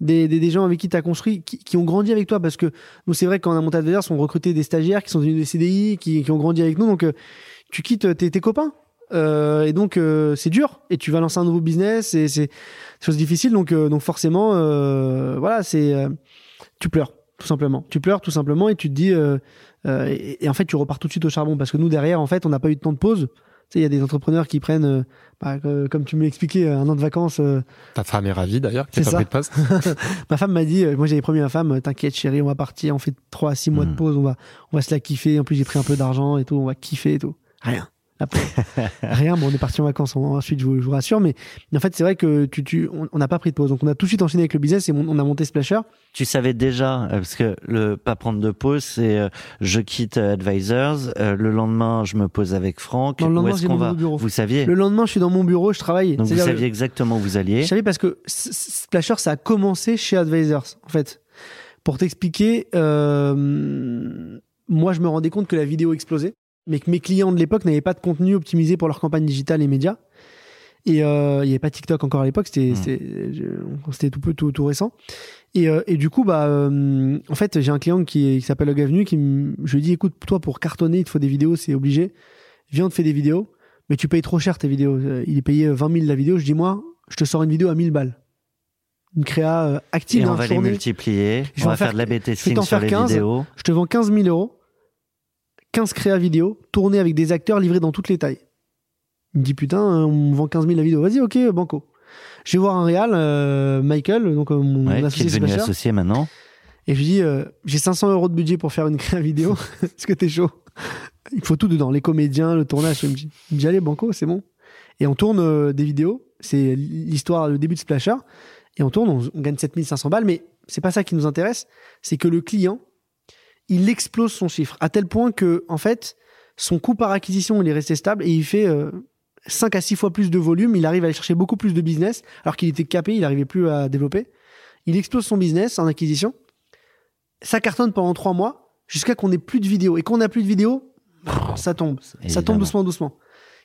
des, des, gens avec qui t'as construit, qui, qui ont grandi avec toi, parce que nous, c'est vrai, quand on a monté on recrutait des stagiaires qui sont devenus des CDI, qui, qui ont grandi avec nous, donc euh, tu quittes euh, tes, tes copains. Euh, et donc euh, c'est dur. Et tu vas lancer un nouveau business et c'est chose difficile donc euh, donc forcément euh, voilà c'est tu pleures tout simplement. Tu pleures tout simplement et tu te dis et, et en fait tu repars tout de suite au charbon. Parce que nous derrière en fait on n'a pas eu de temps de pause. tu sais il y a des entrepreneurs qui prennent euh, bah, euh, comme tu me l'as expliqué un an de vacances euh, Ta femme est ravie d'ailleurs, qui de poste. ma femme m'a dit euh, moi j'avais promis à ma femme euh, t'inquiète chérie on va partir on fait 3 à 6 mois de Mm. pause on va on va se la kiffer en plus j'ai pris un peu d'argent et tout on va kiffer et tout rien Après, rien bon on est parti en vacances ensuite je vous, je vous rassure mais, mais en fait c'est vrai que tu, tu on n'a pas pris de pause donc on a tout de suite enchaîné avec le business et on, on a monté Splasher Tu savais déjà, euh, parce que le pas prendre de pause, c'est euh, je quitte euh, Advisors, euh, le lendemain je me pose avec Franck. Non, le Où lendemain, est-ce j'ai qu'on va bureau. Vous saviez le lendemain je suis dans mon bureau je travaille Donc vous saviez exactement où vous alliez. Je savais parce que Splasher, ça a commencé chez Advisors, en fait. Pour t'expliquer, euh, moi, je me rendais compte que la vidéo explosait, mais que mes clients de l'époque n'avaient pas de contenu optimisé pour leur campagne digitale et médias. Et euh, il n'y avait pas TikTok encore à l'époque, c'était Mm. c'était tout peu tout, tout récent. Et, euh, et du coup, bah, euh, en fait, j'ai un client qui, qui s'appelle Hug Avenue, qui me- je lui dis, écoute, toi, pour cartonner, il te faut des vidéos, c'est obligé. Viens, on te fait des vidéos, mais tu payes trop cher tes vidéos. Euh, Il est payé 20 000 la vidéo. Je dis, moi, je te sors une vidéo à 1000 balles. Une créa euh, active Et on dans va les multiplier. Je on va faire faire- de la B je vais testing t'en sur faire les 15. vidéos. Je te vends 15 000 euros, 15 créas vidéo, tournées avec des acteurs livrés dans toutes les tailles. Il me dit putain, euh, on vend 15 000 la vidéo. Vas-y, ok, banco. Je vais voir un réal, euh, Michael, donc euh, mon Ouais, qui est associé devenu associé maintenant. et je lui dis euh, j'ai 500 euros de budget pour faire une créa vidéo. Est-ce que t'es chaud? Il faut tout dedans, les comédiens, le tournage. Il me dit, il me dit, allez, banco, c'est bon. Et on tourne des vidéos. C'est l'histoire, le début de Splasher. Et on tourne, on, on gagne 7500 balles. Mais c'est pas ça qui nous intéresse. C'est que le client, il explose son chiffre à tel point que, en fait, son coût par acquisition, il est resté stable et il fait euh, 5 à 6 fois plus de volume. Il arrive à aller chercher beaucoup plus de business alors qu'il était capé, il n'arrivait plus à développer. Il explose son business en acquisition. Ça cartonne pendant 3 mois jusqu'à qu'on ait plus de vidéos. Et quand on n'a plus de vidéos, ça tombe. Ça tombe doucement, doucement.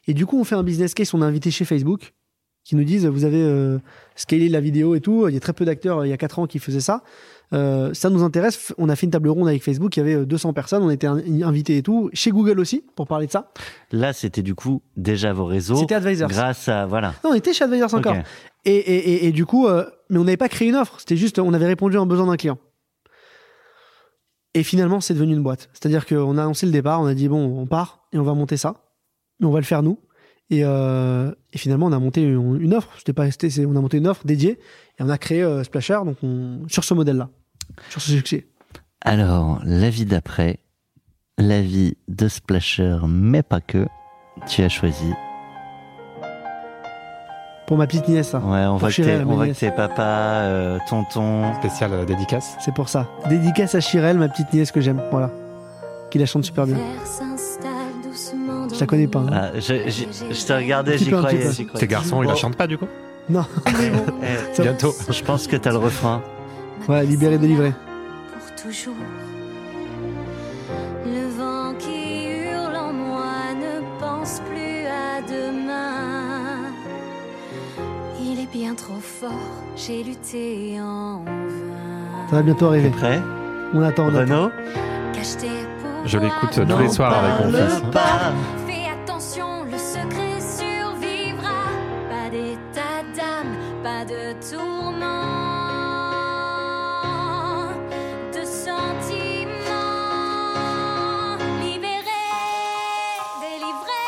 Et du coup, on fait un business case. On a invité chez Facebook qui nous disent vous avez euh, scalé la vidéo et tout. Il y a très peu d'acteurs euh, il y a 4 ans qui faisaient ça. Euh, ça nous intéresse. On a fait une table ronde avec Facebook. Il y avait euh, 200 personnes. On était in- invités et tout. Chez Google aussi pour parler de ça. Là, c'était du coup déjà vos réseaux. C'était Advisors. Grâce à voilà. Non, on était chez Advisors encore. Et, et, et, et du coup, euh, mais on n'avait pas créé une offre. C'était juste, on avait répondu à un besoin d'un client. Et finalement, c'est devenu une boîte. C'est-à-dire qu'on a annoncé le départ, on a dit, bon, on part et on va monter ça. Mais on va le faire nous. Et, euh, et finalement, on a monté une, une offre. C'était pas, c'est- on a monté une offre dédiée et on a créé euh, Splasher donc on, sur ce modèle-là, sur ce succès. Alors, la vie d'après, la vie de Splasher, mais pas que. Tu as choisi. Pour ma petite nièce, ça. Ouais, on voit que Chirel, on voit que nièce. t'es papa, euh, tonton. Spécial euh, dédicace. C'est pour ça. Dédicace à Chirel, ma petite nièce que j'aime. Voilà. Qui la chante super bien. Je la connais pas. hein. Ah, je, je, je te regardais, Un petit j'y peu, un croyais. petit peu. j'y croyais. Tes garçons, ils la Bon, chantent pas du coup? Non, mais bon. eh, Ça- Bientôt. je pense que t'as le refrain. Ouais, libéré, délivré. pour toujours. Le vent qui hurle en moi ne pense plus à demain. Il est bien trop fort, j'ai lutté en vain. Ça va bientôt T'es arriver. prêt? On attend, on attend. Renaud? Je l'écoute tous les soirs avec mon fils. pas. Pas de tourment, de sentiments. Libéré, délivré,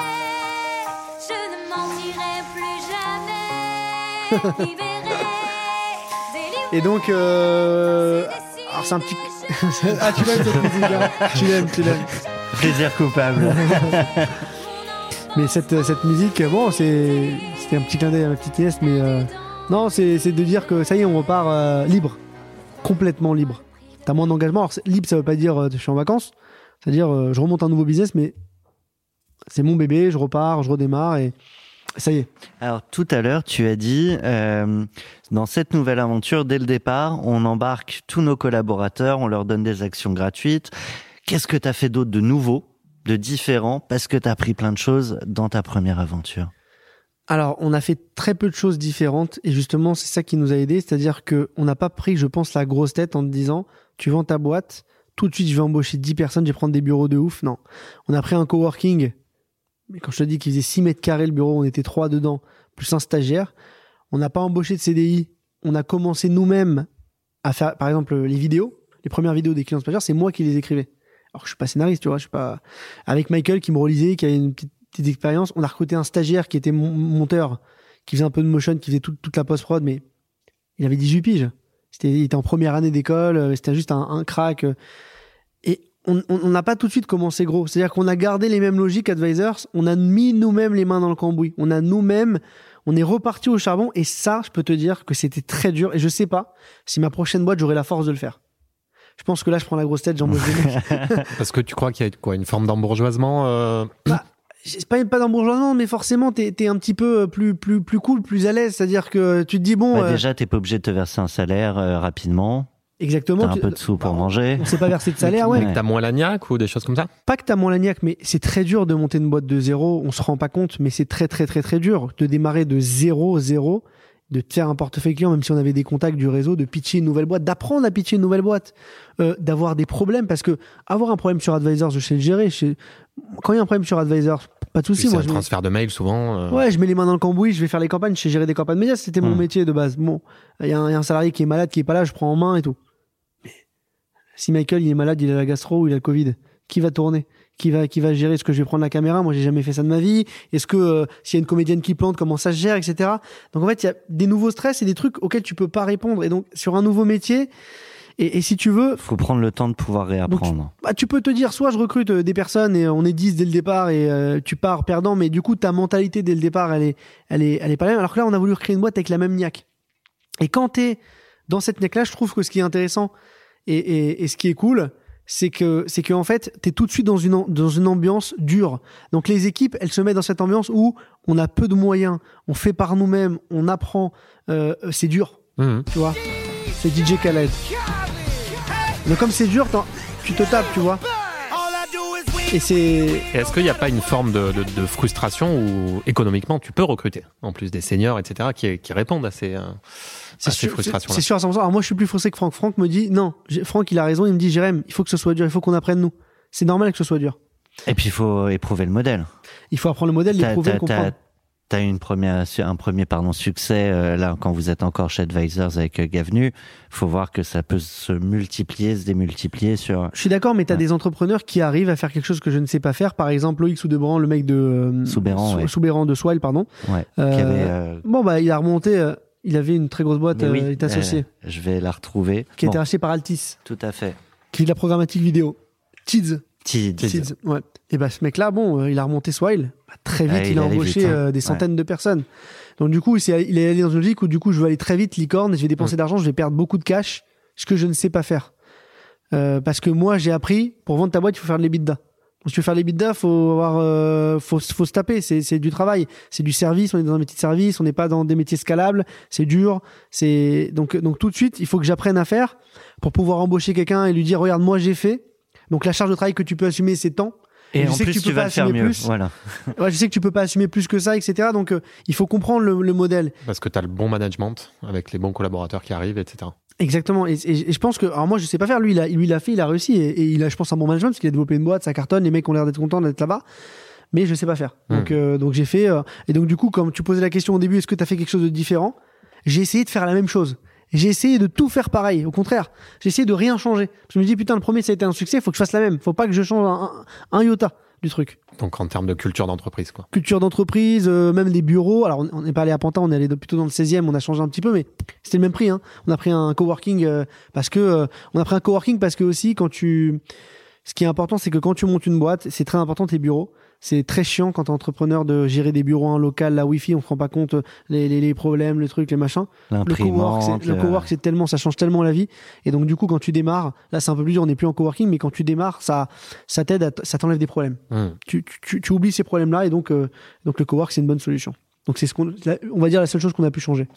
je ne mentirai plus jamais. Libéré, délivré. Et donc, euh... alors c'est un petit. ah, tu l'aimes cette musique, hein Tu l'aimes, tu l'aimes. Plaisir coupable. Mais cette, cette musique, bon, c'est c'était un petit clin d'œil à ma petite nièce, mais euh, non, c'est de dire que ça y est, on repart euh, libre, complètement libre. T'as moins d'engagement. Alors libre, ça veut pas dire euh, je suis en vacances, c'est-à-dire euh, je remonte un nouveau business, mais c'est mon bébé, je repars, je redémarre et ça y est. Alors tout à l'heure, tu as dit, euh, dans cette nouvelle aventure, dès le départ, on embarque tous nos collaborateurs, on leur donne des actions gratuites. Qu'est-ce que tu as fait d'autre de nouveau, de différent, parce que tu as appris plein de choses dans ta première aventure? Alors, on a fait très peu de choses différentes et justement, c'est ça qui nous a aidés, c'est-à-dire que on n'a pas pris, je pense, la grosse tête en te disant, tu vends ta boîte, tout de suite, je vais embaucher 10 personnes, je vais prendre des bureaux de ouf. Non. On a pris un coworking, mais quand je te dis qu'il faisait 6 mètres carrés le bureau, on était trois dedans, plus un stagiaire. On n'a pas embauché de CDI. On a commencé nous-mêmes à faire, par exemple, les vidéos. Les premières vidéos des clients stagiaires, c'est moi qui les écrivais. Alors je suis pas scénariste, tu vois, je suis pas, avec Michael qui me relisait, qui avait une petite, petite expérience. On a recruté un stagiaire qui était mon- monteur, qui faisait un peu de motion, qui faisait toute- toute la post-prod, mais il avait 18 piges. C'était, il était en première année d'école, euh, c'était juste un, un crack. euh. Et on n'a pas tout de suite commencé gros. C'est-à-dire qu'on a gardé les mêmes logiques advisors, on a mis nous-mêmes les mains dans le cambouis. On a nous-mêmes, on est reparti au charbon, et ça, je peux te dire que c'était très dur, et je sais pas si ma prochaine boîte, j'aurai la force de le faire. Je pense que là, je prends la grosse tête, mecs. Parce que tu crois qu'il y a quoi, une forme d'embourgeoisement euh, c'est pas pas d'embourgeoisement mais forcément t'es es un petit peu plus plus plus cool plus à l'aise c'est à dire que tu te dis bon Bah, euh, Déjà, t'es pas obligé de te verser un salaire euh, rapidement. exactement T'as un tu- peu de sous pour bah, manger. on s'est pas versé de salaire ouais Ouais. T'as moins l'agnac ou des choses comme ça? Pas que t'as moins l'agnac mais c'est très dur de monter une boîte de zéro on se rend pas compte mais c'est très très très très dur de démarrer de zéro zéro de te faire un portefeuille client même si on avait des contacts du réseau de pitcher une nouvelle boîte d'apprendre à pitcher une nouvelle boîte euh, d'avoir des problèmes parce que avoir un problème sur Advisors je sais le gérer je sais- quand il y a un problème sur Advisors pas de souci moi un je transfert de mails souvent. euh, Ouais, je mets les mains dans le cambouis, je vais faire les campagnes, je sais gérer des campagnes médias, c'était mon Hmm. métier de base. Bon, il y, a un il y a un salarié qui est malade, qui est pas là, je prends en main et tout. Mais si Michael il est malade, il a la gastro ou il a le Covid, qui va tourner? Qui va, qui va gérer? Est-ce que je vais prendre la caméra? Moi, j'ai jamais fait ça de ma vie. Est-ce que euh, s'il y a une comédienne qui plante, comment ça se gère, etc. Donc en fait, il y a des nouveaux stress et des trucs auxquels tu peux pas répondre. Et donc sur un nouveau métier, et, et si tu veux, Faut prendre le temps de pouvoir réapprendre. bah, tu peux te dire, soit je recrute euh, des personnes et on est 10 dès le départ et euh, tu pars perdant, mais du coup, ta mentalité dès le départ, elle est, elle est, elle est pas la même. Alors que là, on a voulu recréer une boîte avec la même niaque. Et quand t'es dans cette niaque-là, je trouve que ce qui est intéressant et, et, et ce qui est cool, c'est que, c'est que en fait, t'es tout de suite dans une, dans une ambiance dure. Donc les équipes, elles se mettent dans cette ambiance où on a peu de moyens, on fait par nous-mêmes, on apprend, euh, c'est dur Mhm. tu vois? C'est DJ Khaled. Mais comme c'est dur, tu te tapes, tu vois. Et c'est. Est-ce qu'il n'y a pas une forme de, de- de frustration où économiquement tu peux recruter, en plus des seniors, etc., qui, qui répondent à ces, euh, à C'est ces sûr, c'est frustrations-là? c'est sûr à 100%. Alors moi, je suis plus frustré que Franck. Franck me dit non. Franck, il a raison. Il me dit Jérém, il faut que ce soit dur. Il faut qu'on apprenne nous. C'est normal que ce soit dur. Et puis il faut éprouver le modèle. Il faut apprendre le modèle, l'éprouver, le comprendre. T'as- eu une première, un premier pardon, succès euh, là quand vous êtes encore chez Advisors avec euh, Gavenu. Faut voir que ça peut se multiplier, se démultiplier sur. Je suis d'accord, mais t'as Ouais. des entrepreneurs qui arrivent à faire quelque chose que je ne sais pas faire. Par exemple, Loïc Soudebran, le mec de euh, Soubéran, Sou- ouais. Soubéran de Swile, pardon. Ouais. Euh, avait, euh, Bon bah, il a remonté. il avait une très grosse boîte. oui, il est associé, je vais la retrouver. qui a Bon, été racheté par Altis, tout à fait. qui fait de la programmatique vidéo. Tids. Tid. Seeds, ouais. Et bah ce mec-là, bon, il a remonté Swile. Très vite, Ah, il, il a embauché vite, hein. euh, des centaines de personnes. Donc du coup, il est allé dans une logique où du coup, je veux aller très vite, licorne, et je vais dépenser Mm. d'argent, je vais perdre beaucoup de cash, ce que je ne sais pas faire. Euh, parce que moi, j'ai appris, pour vendre ta boîte, il faut faire de l'EBITDA. Donc, si tu veux faire de l'EBITDA, faut avoir, euh, faut, faut se taper. C'est, c'est du travail, c'est du service. On est dans un métier de service, on n'est pas dans des métiers scalables. C'est dur. C'est donc, donc tout de suite, il faut que j'apprenne à faire pour pouvoir embaucher quelqu'un et lui dire, regarde, moi j'ai fait. Donc la charge de travail que tu peux assumer, c'est tant. Et je en sais que plus, tu tu, peux vas pas faire assumer mieux. plus. Voilà. Ouais, je sais que tu peux pas assumer plus que ça, etc. Donc, euh, il faut comprendre le, le modèle. Parce que tu as le bon management avec les bons collaborateurs qui arrivent, etc. Exactement. Et, et- et je pense que, alors moi, je sais pas faire. Lui, il a, lui, il a fait, il a réussi, et, et il a, je pense, un bon management parce qu'il a développé une boîte, ça cartonne, les mecs ont l'air d'être contents d'être là-bas. Mais je sais pas faire. Donc, euh, donc j'ai fait. euh, et donc, du coup, comme tu posais la question au début, est-ce que tu as fait quelque chose de différent? J'ai essayé de faire la même chose. J'ai essayé de tout faire pareil. Au contraire, j'ai essayé de rien changer. Je me dis, putain, le premier, ça a été un succès, faut que je fasse la même. Faut pas que je change un, un- un iota du truc. Donc en termes de culture d'entreprise, quoi. culture d'entreprise, euh, même les bureaux. Alors, on- n'est pas allé à Pantin, on est allé plutôt dans le 16e, on a changé un petit peu, mais c'était le même prix. Hein. On a pris un coworking euh, parce que euh, on a pris un coworking parce que aussi quand tu Ce qui est important, c'est que quand tu montes une boîte, c'est très important tes bureaux. C'est très chiant quand t'es entrepreneur de gérer des bureaux en local, la Wi-Fi, on se rend pas compte les, les, les problèmes, les trucs, les machins. Le cowork, le cowork, c'est tellement, ça change tellement la vie. Et donc, du coup, quand tu démarres, là, c'est un peu plus dur, on n'est plus en coworking, mais quand tu démarres, ça, ça t'aide, ça t'enlève des problèmes. Hum. Tu, tu, tu, tu oublies ces problèmes-là, et donc, euh, donc le cowork, c'est une bonne solution. Donc, c'est ce qu'on, la- on va dire la seule chose qu'on a pu changer.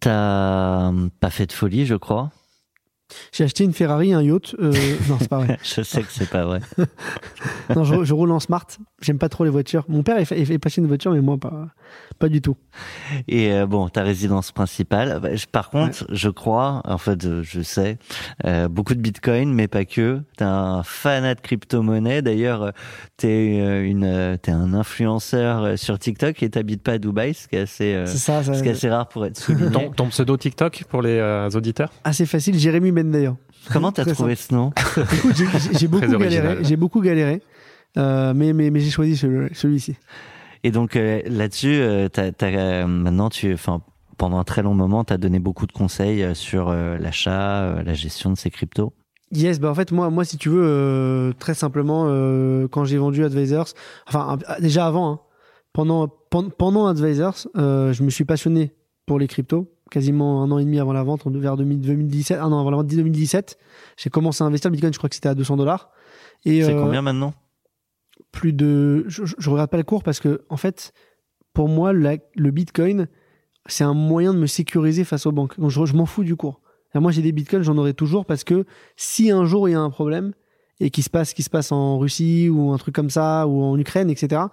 T'as pas fait de folie, je crois? J'ai acheté une Ferrari, un yacht. euh, non, c'est pas vrai. Je sais que c'est pas vrai. Non, je, je roule en smart. J'aime pas trop les voitures. Mon père est, fa- est passionné de voitures, mais moi, pas, pas du tout. Et euh, bon, ta résidence principale. bah, je- par contre, je crois, en fait, je sais, euh, beaucoup de Bitcoin, mais pas que. T'es un fanat de crypto-monnaie. D'ailleurs, t'es une, t'es un influenceur sur TikTok et t'habites pas à Dubaï, ce qui est assez, euh, c'est ça, ça ce qui est assez rare pour être souligné. Ton, ton pseudo TikTok pour les euh, auditeurs? Assez facile. Jérémy D'ailleurs. Comment t'as trouvé ce nom Écoute, j'ai- beaucoup galéré. J'ai beaucoup galéré. Euh, mais mais, mais j'ai choisi celui- celui-ci. Et donc euh, là-dessus, euh, euh, maintenant, tu, enfin, pendant un très long moment, t'as donné beaucoup de conseils euh, sur euh, l'achat, euh, la gestion de ces cryptos? Yes, bah en fait moi moi si tu veux euh, très simplement euh, quand j'ai vendu Advisors, enfin un- déjà avant, hein, pendant pen- pendant Advisors, euh, je me suis passionné pour les cryptos quasiment un an et demi avant la vente, en- vers 2000 2017, un an avant la vente 2017, j'ai commencé à investir le Bitcoin, je crois que c'était à 200 dollars. Et C'est euh, combien maintenant? plus de. Je, je regarde pas le cours parce que, en fait, pour moi, la- le bitcoin, c'est un moyen de me sécuriser face aux banques. Donc, je, je m'en fous du cours. Moi, j'ai des bitcoins, j'en aurai toujours parce que si un jour il y a un problème et qu'il se passe, qui se passe en Russie ou un truc comme ça ou en Ukraine, etc.,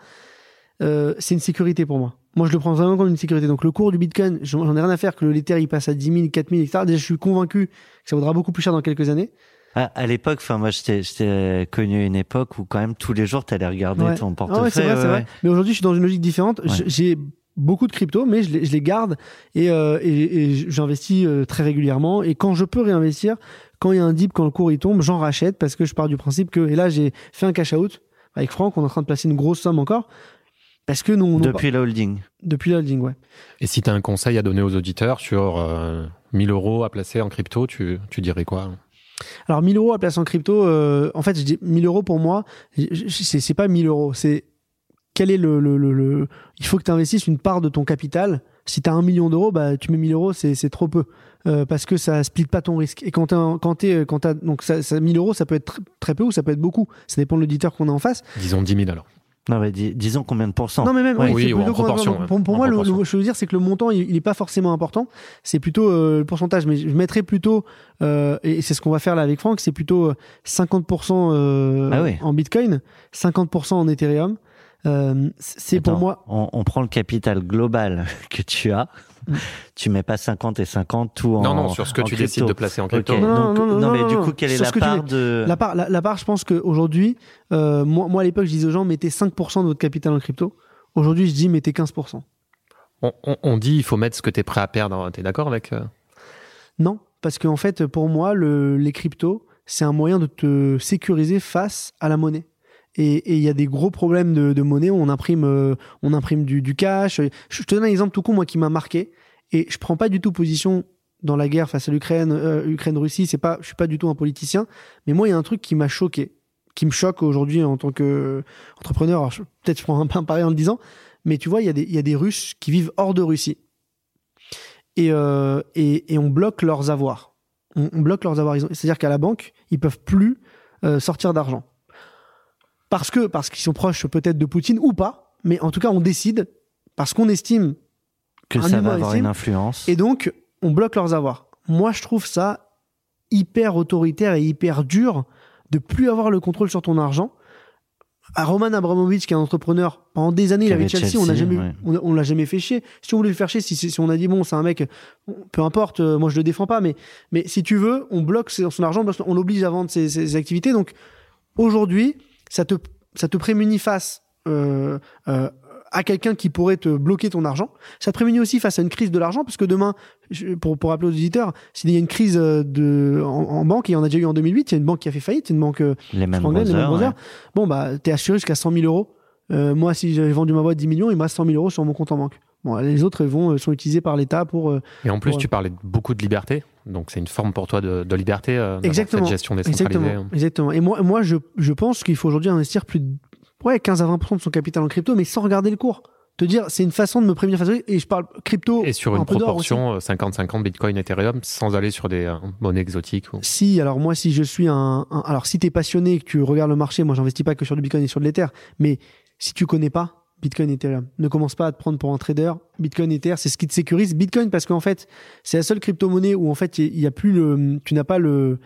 euh, c'est une sécurité pour moi. Moi, je le prends vraiment comme une sécurité. Donc, le cours du bitcoin, j'en ai rien à faire que le l'Ether il passe à 10 000, 4 000, etc. Déjà, je suis convaincu que ça vaudra beaucoup plus cher dans quelques années. À, à l'époque, enfin moi, je t'ai connu à une époque où quand même tous les jours, t'allais regarder Ouais. ton Ah ouais, portefeuille. c'est vrai, ouais, c'est vrai. Mais aujourd'hui, je suis dans une logique différente. J'ai beaucoup de crypto, mais je les, je les garde et, euh, et, et j'investis euh, très régulièrement. Et quand je peux réinvestir, quand il y a un dip, quand le cours il tombe, j'en rachète parce que je pars du principe que. Et là, j'ai fait un cash out avec Franck. On est en train de placer une grosse somme encore parce que nous, Depuis la holding. depuis la holding, ouais. Et si tu as un conseil à donner aux auditeurs sur euh, 1000 euros à placer en crypto, tu, tu dirais quoi? Alors 1000 euros à placer en crypto, euh, en fait, je dis 1000 euros pour moi, c'est pas 1000 euros, c'est quel est le, le, le, le- il faut que tu investisses une part de ton capital. Si tu as un million d'euros, bah tu mets 1000 euros, c'est c'est trop peu euh, parce que ça split pas ton risque. Et quand t'es un- quand t'es quand t'as donc ça, ça 1000 euros, ça peut être tr- très peu ou ça peut être beaucoup. Ça dépend de l'auditeur qu'on a en face. Disons 10 000 alors. Non, mais dis- disons combien de pourcents Non mais même Ouais, oui, oui, en proportion, Pour, pour en moi, le, proportion. le- je veux dire, c'est que le montant, il, il est pas forcément important. C'est plutôt euh, le pourcentage. Mais je mettrais plutôt, euh, et c'est ce qu'on va faire là avec Franck, c'est plutôt euh, 50% euh, Ah oui. en Bitcoin, 50% en Ethereum. Euh, c'est pour moi. On, on prend le capital global que tu as. Tu mets pas 50 et 50 tout en. non, non, sur ce que en tu crypto. décides de placer en crypto. Non, Donc, non, non, non, mais non, du non. coup, quelle est la part de. La part, la, la part, je pense qu'aujourd'hui, euh, moi, moi à l'époque, je disais aux gens, mettez 5% de votre capital en crypto. Aujourd'hui, je dis, mettez 15%. On, on- on dit il faut mettre ce que tu es prêt à perdre. Tu es d'accord avec euh Non, parce qu'en fait, pour moi, le, les cryptos, c'est un moyen de te sécuriser face à la monnaie. Et il y a des gros problèmes de, de monnaie où on imprime, euh, on imprime du, du cash. Je te donne un exemple tout con, moi, qui m'a marqué. Et je prends pas du tout position dans la guerre face à l'Ukraine, euh, Ukraine-Russie. C'est pas, je suis pas du tout un politicien. Mais moi, il y a un truc qui m'a choqué, qui me choque aujourd'hui en tant que entrepreneur. Alors, je- Peut-être je prends un peu un pari en le disant, mais tu vois, il y, a des- il y a des Russes qui vivent hors de Russie. Et, euh, et, et on bloque leurs avoirs. On, on bloque leurs avoirs. C'est-à-dire qu'à la banque, ils peuvent plus euh, sortir d'argent. Parce que parce qu'ils sont proches peut-être de Poutine ou pas, mais en tout cas, on décide parce qu'on estime que ça va avoir estime, une influence. et donc, on bloque leurs avoirs. Moi, je trouve ça hyper autoritaire et hyper dur de plus avoir le contrôle sur ton argent. À Roman Abramovich, qui est un entrepreneur, pendant des années, il avait avait Chelsea, on n'a Chelsea, jamais, ouais. on, on l'a jamais fait chier. Si on voulait le faire chier, si, si on a dit bon, c'est un mec, peu importe, euh, moi je le défends pas, mais, mais si tu veux, on bloque son argent, parce qu'on l'oblige à vendre ses, ses activités. Donc aujourd'hui, ça te, ça te prémunit face euh, euh, à quelqu'un qui pourrait te bloquer ton argent. Ça te prémunit aussi face à une crise de l'argent, parce que demain, pour, pour rappeler aux auditeurs, s'il y a une crise euh, de, en, en banque, et il y en a déjà eu en 2008, il y a une banque qui a fait faillite, c'est une banque les mêmes anglaise, Lehman Brothers, Brothers. Bon, bah, t'es assuré jusqu'à 100 000 euros. Euh, moi, si j'avais vendu ma boîte 10 millions, il me reste 100 000 euros sur mon compte en banque. Bon, les autres vont, sont utilisés par l'État pour. Et en plus, Ouais. tu parlais de beaucoup de liberté. Donc c'est une forme pour toi de, de liberté, euh, Exactement. cette gestion décentralisée. Exactement. Exactement. Et moi, moi je, je pense qu'il faut aujourd'hui investir plus de ouais, 15 à 20% de son capital en crypto, mais sans regarder le cours. Te dire, c'est une façon de me prévenir face. Et je parle crypto. Et sur un une peu proportion euh, 50-50 Bitcoin, Ethereum, sans aller sur des euh, monnaies exotiques. Ou... Si, alors moi, si je suis un, un- alors si t'es passionné et que tu regardes le marché, moi, j'investis pas que sur du Bitcoin et sur de l'Ether, mais si tu connais pas Bitcoin et Ethereum, ne commence pas à te prendre pour un trader. Bitcoin et Ether, c'est ce qui te sécurise. Bitcoin, parce qu'en fait, c'est la seule crypto-monnaie où en fait, il y a plus le, tu n'as pas le,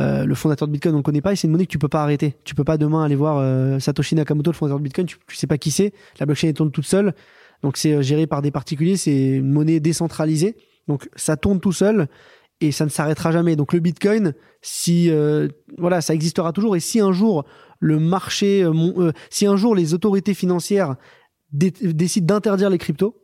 euh, le fondateur de Bitcoin, on le connaît pas, et c'est une monnaie que tu peux pas arrêter. Tu peux pas demain aller voir euh, Satoshi Nakamoto, le fondateur de Bitcoin, tu, tu sais pas qui c'est. La blockchain tourne toute seule, donc c'est euh, géré par des particuliers, c'est une monnaie décentralisée, donc ça tourne tout seul et ça ne s'arrêtera jamais. Donc le Bitcoin, si voilà, ça existera toujours, et si un jour le marché, euh, mon- euh, si un jour les autorités financières dé- décident d'interdire les cryptos,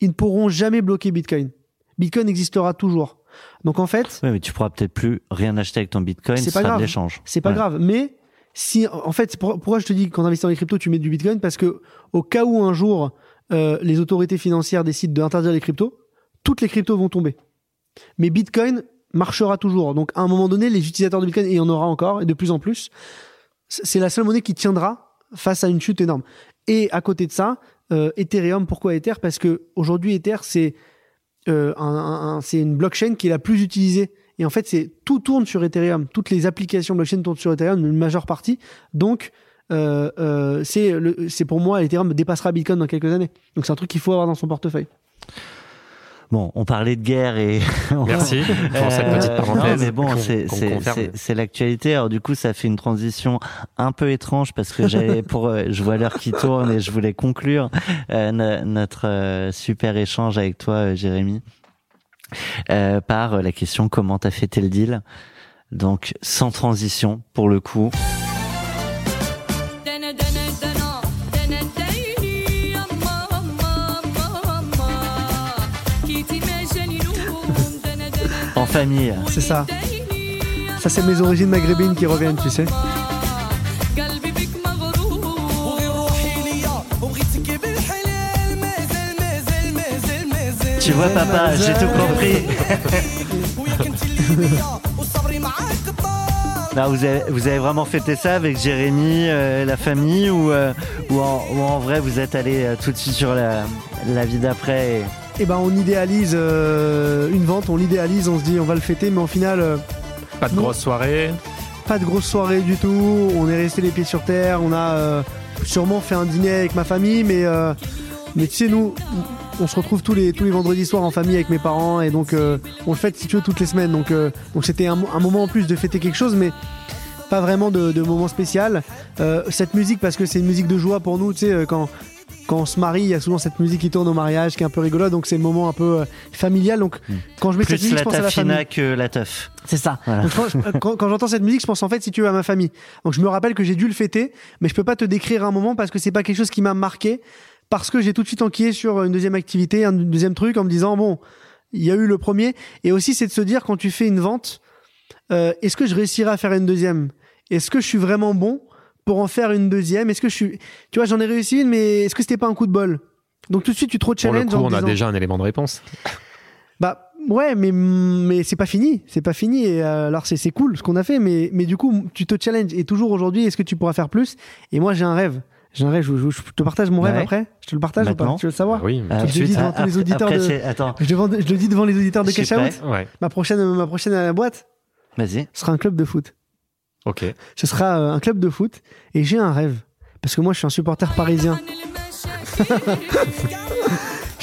ils ne pourront jamais bloquer Bitcoin. Bitcoin existera toujours. Donc en fait, Ouais, mais tu pourras peut-être plus rien acheter avec ton bitcoin, C'est ce pas grave. l'échange. c'est pas Ouais. grave. Mais si, en fait, pour- pourquoi je te dis qu'en investissant dans les cryptos, tu mets du Bitcoin? Parce que au cas où un jour euh, les autorités financières décident d'interdire les cryptos, toutes les cryptos vont tomber. Mais Bitcoin marchera toujours. Donc à un moment donné, les utilisateurs de Bitcoin, et il y en aura encore, et de plus en plus, c'est la seule monnaie qui tiendra face à une chute énorme. Et à côté de ça, euh, Ethereum, pourquoi Ether? Parce que aujourd'hui, Ether, c'est euh, c'est une blockchain qui est la plus utilisée. Et en fait, c'est tout tourne sur Ethereum. Toutes les applications blockchain tournent sur Ethereum, une majeure partie. Donc, euh, c'est pour moi, Ethereum dépassera Bitcoin dans quelques années. Donc, c'est un truc qu'il faut avoir dans son portefeuille. Bon, on parlait de guerre et Merci pour cette Euh, petite parenthèse. Non, mais bon, c'est l'actualité. Alors du coup, ça fait une transition un peu étrange parce que j'avais pour, euh, je vois l'heure qui tourne et je voulais conclure euh, no- notre euh, super échange avec toi, Jérémy, euh, par la question comment t'as fêté le deal? Donc sans transition pour le coup. C'est ça. Ça, c'est mes origines maghrébines qui reviennent, tu sais. Tu vois, papa, j'ai tout compris. vous, avez, vraiment fêté ça avec Jérémy, euh, la famille, euh, ou, en, vrai, vous êtes allé euh, tout de suite sur la, la vie d'après et... Et ben, on idéalise euh, une vente, on l'idéalise, on se dit on va le fêter, mais au final, euh, Pas de Non. grosse soirée. pas de grosse soirée du tout. On est resté les pieds sur terre. On a euh, sûrement fait un dîner avec ma famille, mais euh, mais tu sais nous, on se retrouve tous les tous les vendredis soirs en famille avec mes parents et donc euh, on le fête si tu veux toutes les semaines. Donc euh, donc c'était un, mo- un moment en plus de fêter quelque chose, mais pas vraiment de, de moment spécial. Euh, cette musique parce que c'est une musique de joie pour nous. Tu sais quand quand on se marie, il y a souvent cette musique qui tourne au mariage, qui est un peu rigolo, donc c'est le moment un peu euh, familial. Donc quand je mets cette musique, je pense à la famille. que la teuf. C'est ça. Voilà. Donc, quand, je- quand- quand j'entends cette musique, je pense en fait, si tu veux, à ma famille. Donc je me rappelle que j'ai dû le fêter, mais je peux pas te décrire un moment parce que c'est pas quelque chose qui m'a marqué, parce que j'ai tout de suite enquillé sur une deuxième activité, un deuxième truc, en me disant bon, il y a eu le premier, et aussi c'est de se dire quand tu fais une vente, euh, est-ce que je réussirai à faire une deuxième? Est-ce que je suis vraiment bon? Pour en faire une deuxième Est-ce que je suis, tu vois, j'en ai réussi une, mais est-ce que c'était pas un coup de bol? Donc tout de suite tu te Pour le coup, en on a disant- déjà un élément de réponse. bah ouais, mais mais c'est pas fini, c'est pas fini. Et, euh, alors c'est c'est cool ce qu'on a fait, mais mais du coup tu te challenges et toujours aujourd'hui, est-ce que tu pourras faire plus? Et moi j'ai un rêve, j'ai un rêve. Je, je- je te partage mon rêve Ouais. après. Je te le partage ou pas? Tu veux le savoir? Ah oui, Euh, le dis devant tous les auditeurs après, de- Attends, je, devant- je le dis devant les auditeurs de Je Cash Out. ouais. Ma prochaine ma prochaine boîte, vas-y. ce sera un club de foot. Ok. Ce sera euh, un club de foot et j'ai un rêve parce que moi je suis un supporter parisien.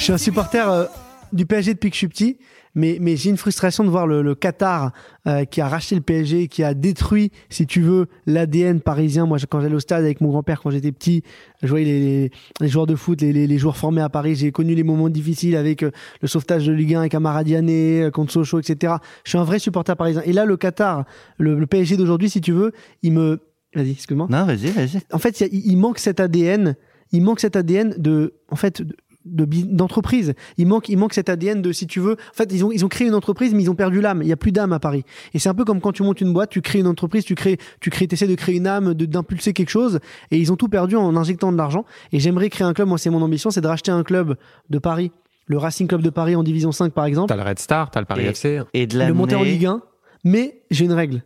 Je suis un supporter euh, du PSG depuis que je petit, mais, mais j'ai une frustration de voir le, le Qatar euh, qui a racheté le PSG, qui a détruit, si tu veux, l'ADN parisien. Moi, quand j'allais au stade avec mon grand-père quand j'étais petit, je voyais les, les, les joueurs de foot, les, les, les joueurs formés à Paris. J'ai connu les moments difficiles avec euh, le sauvetage de Ligue 1 avec Amaradiané, euh, contre Sochaux, etc. Je suis un vrai supporter parisien. Et là, le Qatar, le, le PSG d'aujourd'hui, si tu veux, il me... Vas-y, excuse-moi Non, vas-y, vas-y. en fait, il manque cet ADN. Il manque cet ADN de, en fait, de- de d'entreprise. Il manque, il manque cet ADN de, si tu veux. En fait, ils ont, ils ont créé une entreprise, mais ils ont perdu l'âme. Il y a plus d'âme à Paris. Et c'est un peu comme quand tu montes une boîte, tu crées une entreprise, tu crées, tu crées, essaies de créer une âme, de, d'impulser quelque chose. Et ils ont tout perdu en injectant de l'argent. Et j'aimerais créer un club. Moi, c'est mon ambition, c'est de racheter un club de Paris le Racing Club de Paris en Division 5 par exemple, T'as le Red Star, t'as le Paris Et- FC. Et de le monter en Ligue 1. Mais j'ai une règle.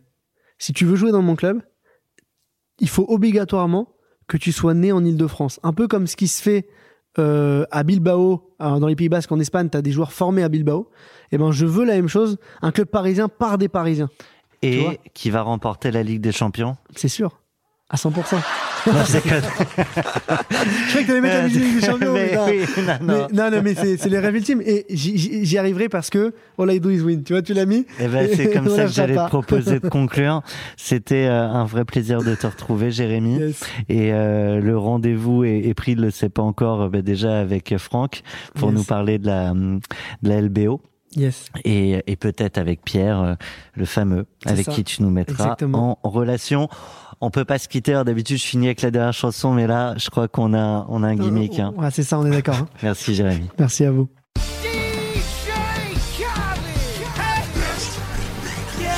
Si tu veux jouer dans mon club, il faut obligatoirement que tu sois né en Ile-de-France. Un peu comme ce qui se fait euh, à Bilbao, alors dans les Pays Basques en Espagne, tu as des joueurs formés à Bilbao. Et ben je veux la même chose, un club parisien par des Parisiens. et qui va remporter la Ligue des Champions? C'est sûr. À 100%. Non, c'est que- Je croyais que t'allais mettre la musique des champions. Mais putain. oui, non, Mais- non. non, non, mais c'est c'est les rêves ultimes. Et j'y- arriverai parce que All I Do Is Win. Tu vois, tu l'as mis Eh ben, c'est comme ça que j'allais te proposer de conclure. C'était euh, un vrai plaisir de te retrouver, Jérémy. Yes. Et euh, le rendez-vous est, est pris, il le sait pas encore, euh, bah, déjà avec Franck pour Yes. nous parler de la, de la LBO. Yes. et, et peut-être avec Pierre, euh, le fameux, avec ça. qui tu nous mettras Exactement. en relation. On peut pas se quitter. D'habitude, je finis avec la dernière chanson, mais là, je crois qu'on a, on a un gimmick. hein. Ouais, c'est ça, on est d'accord. hein. Merci, Jérémy. Merci à vous. DJ Khaled. Hey. Yeah.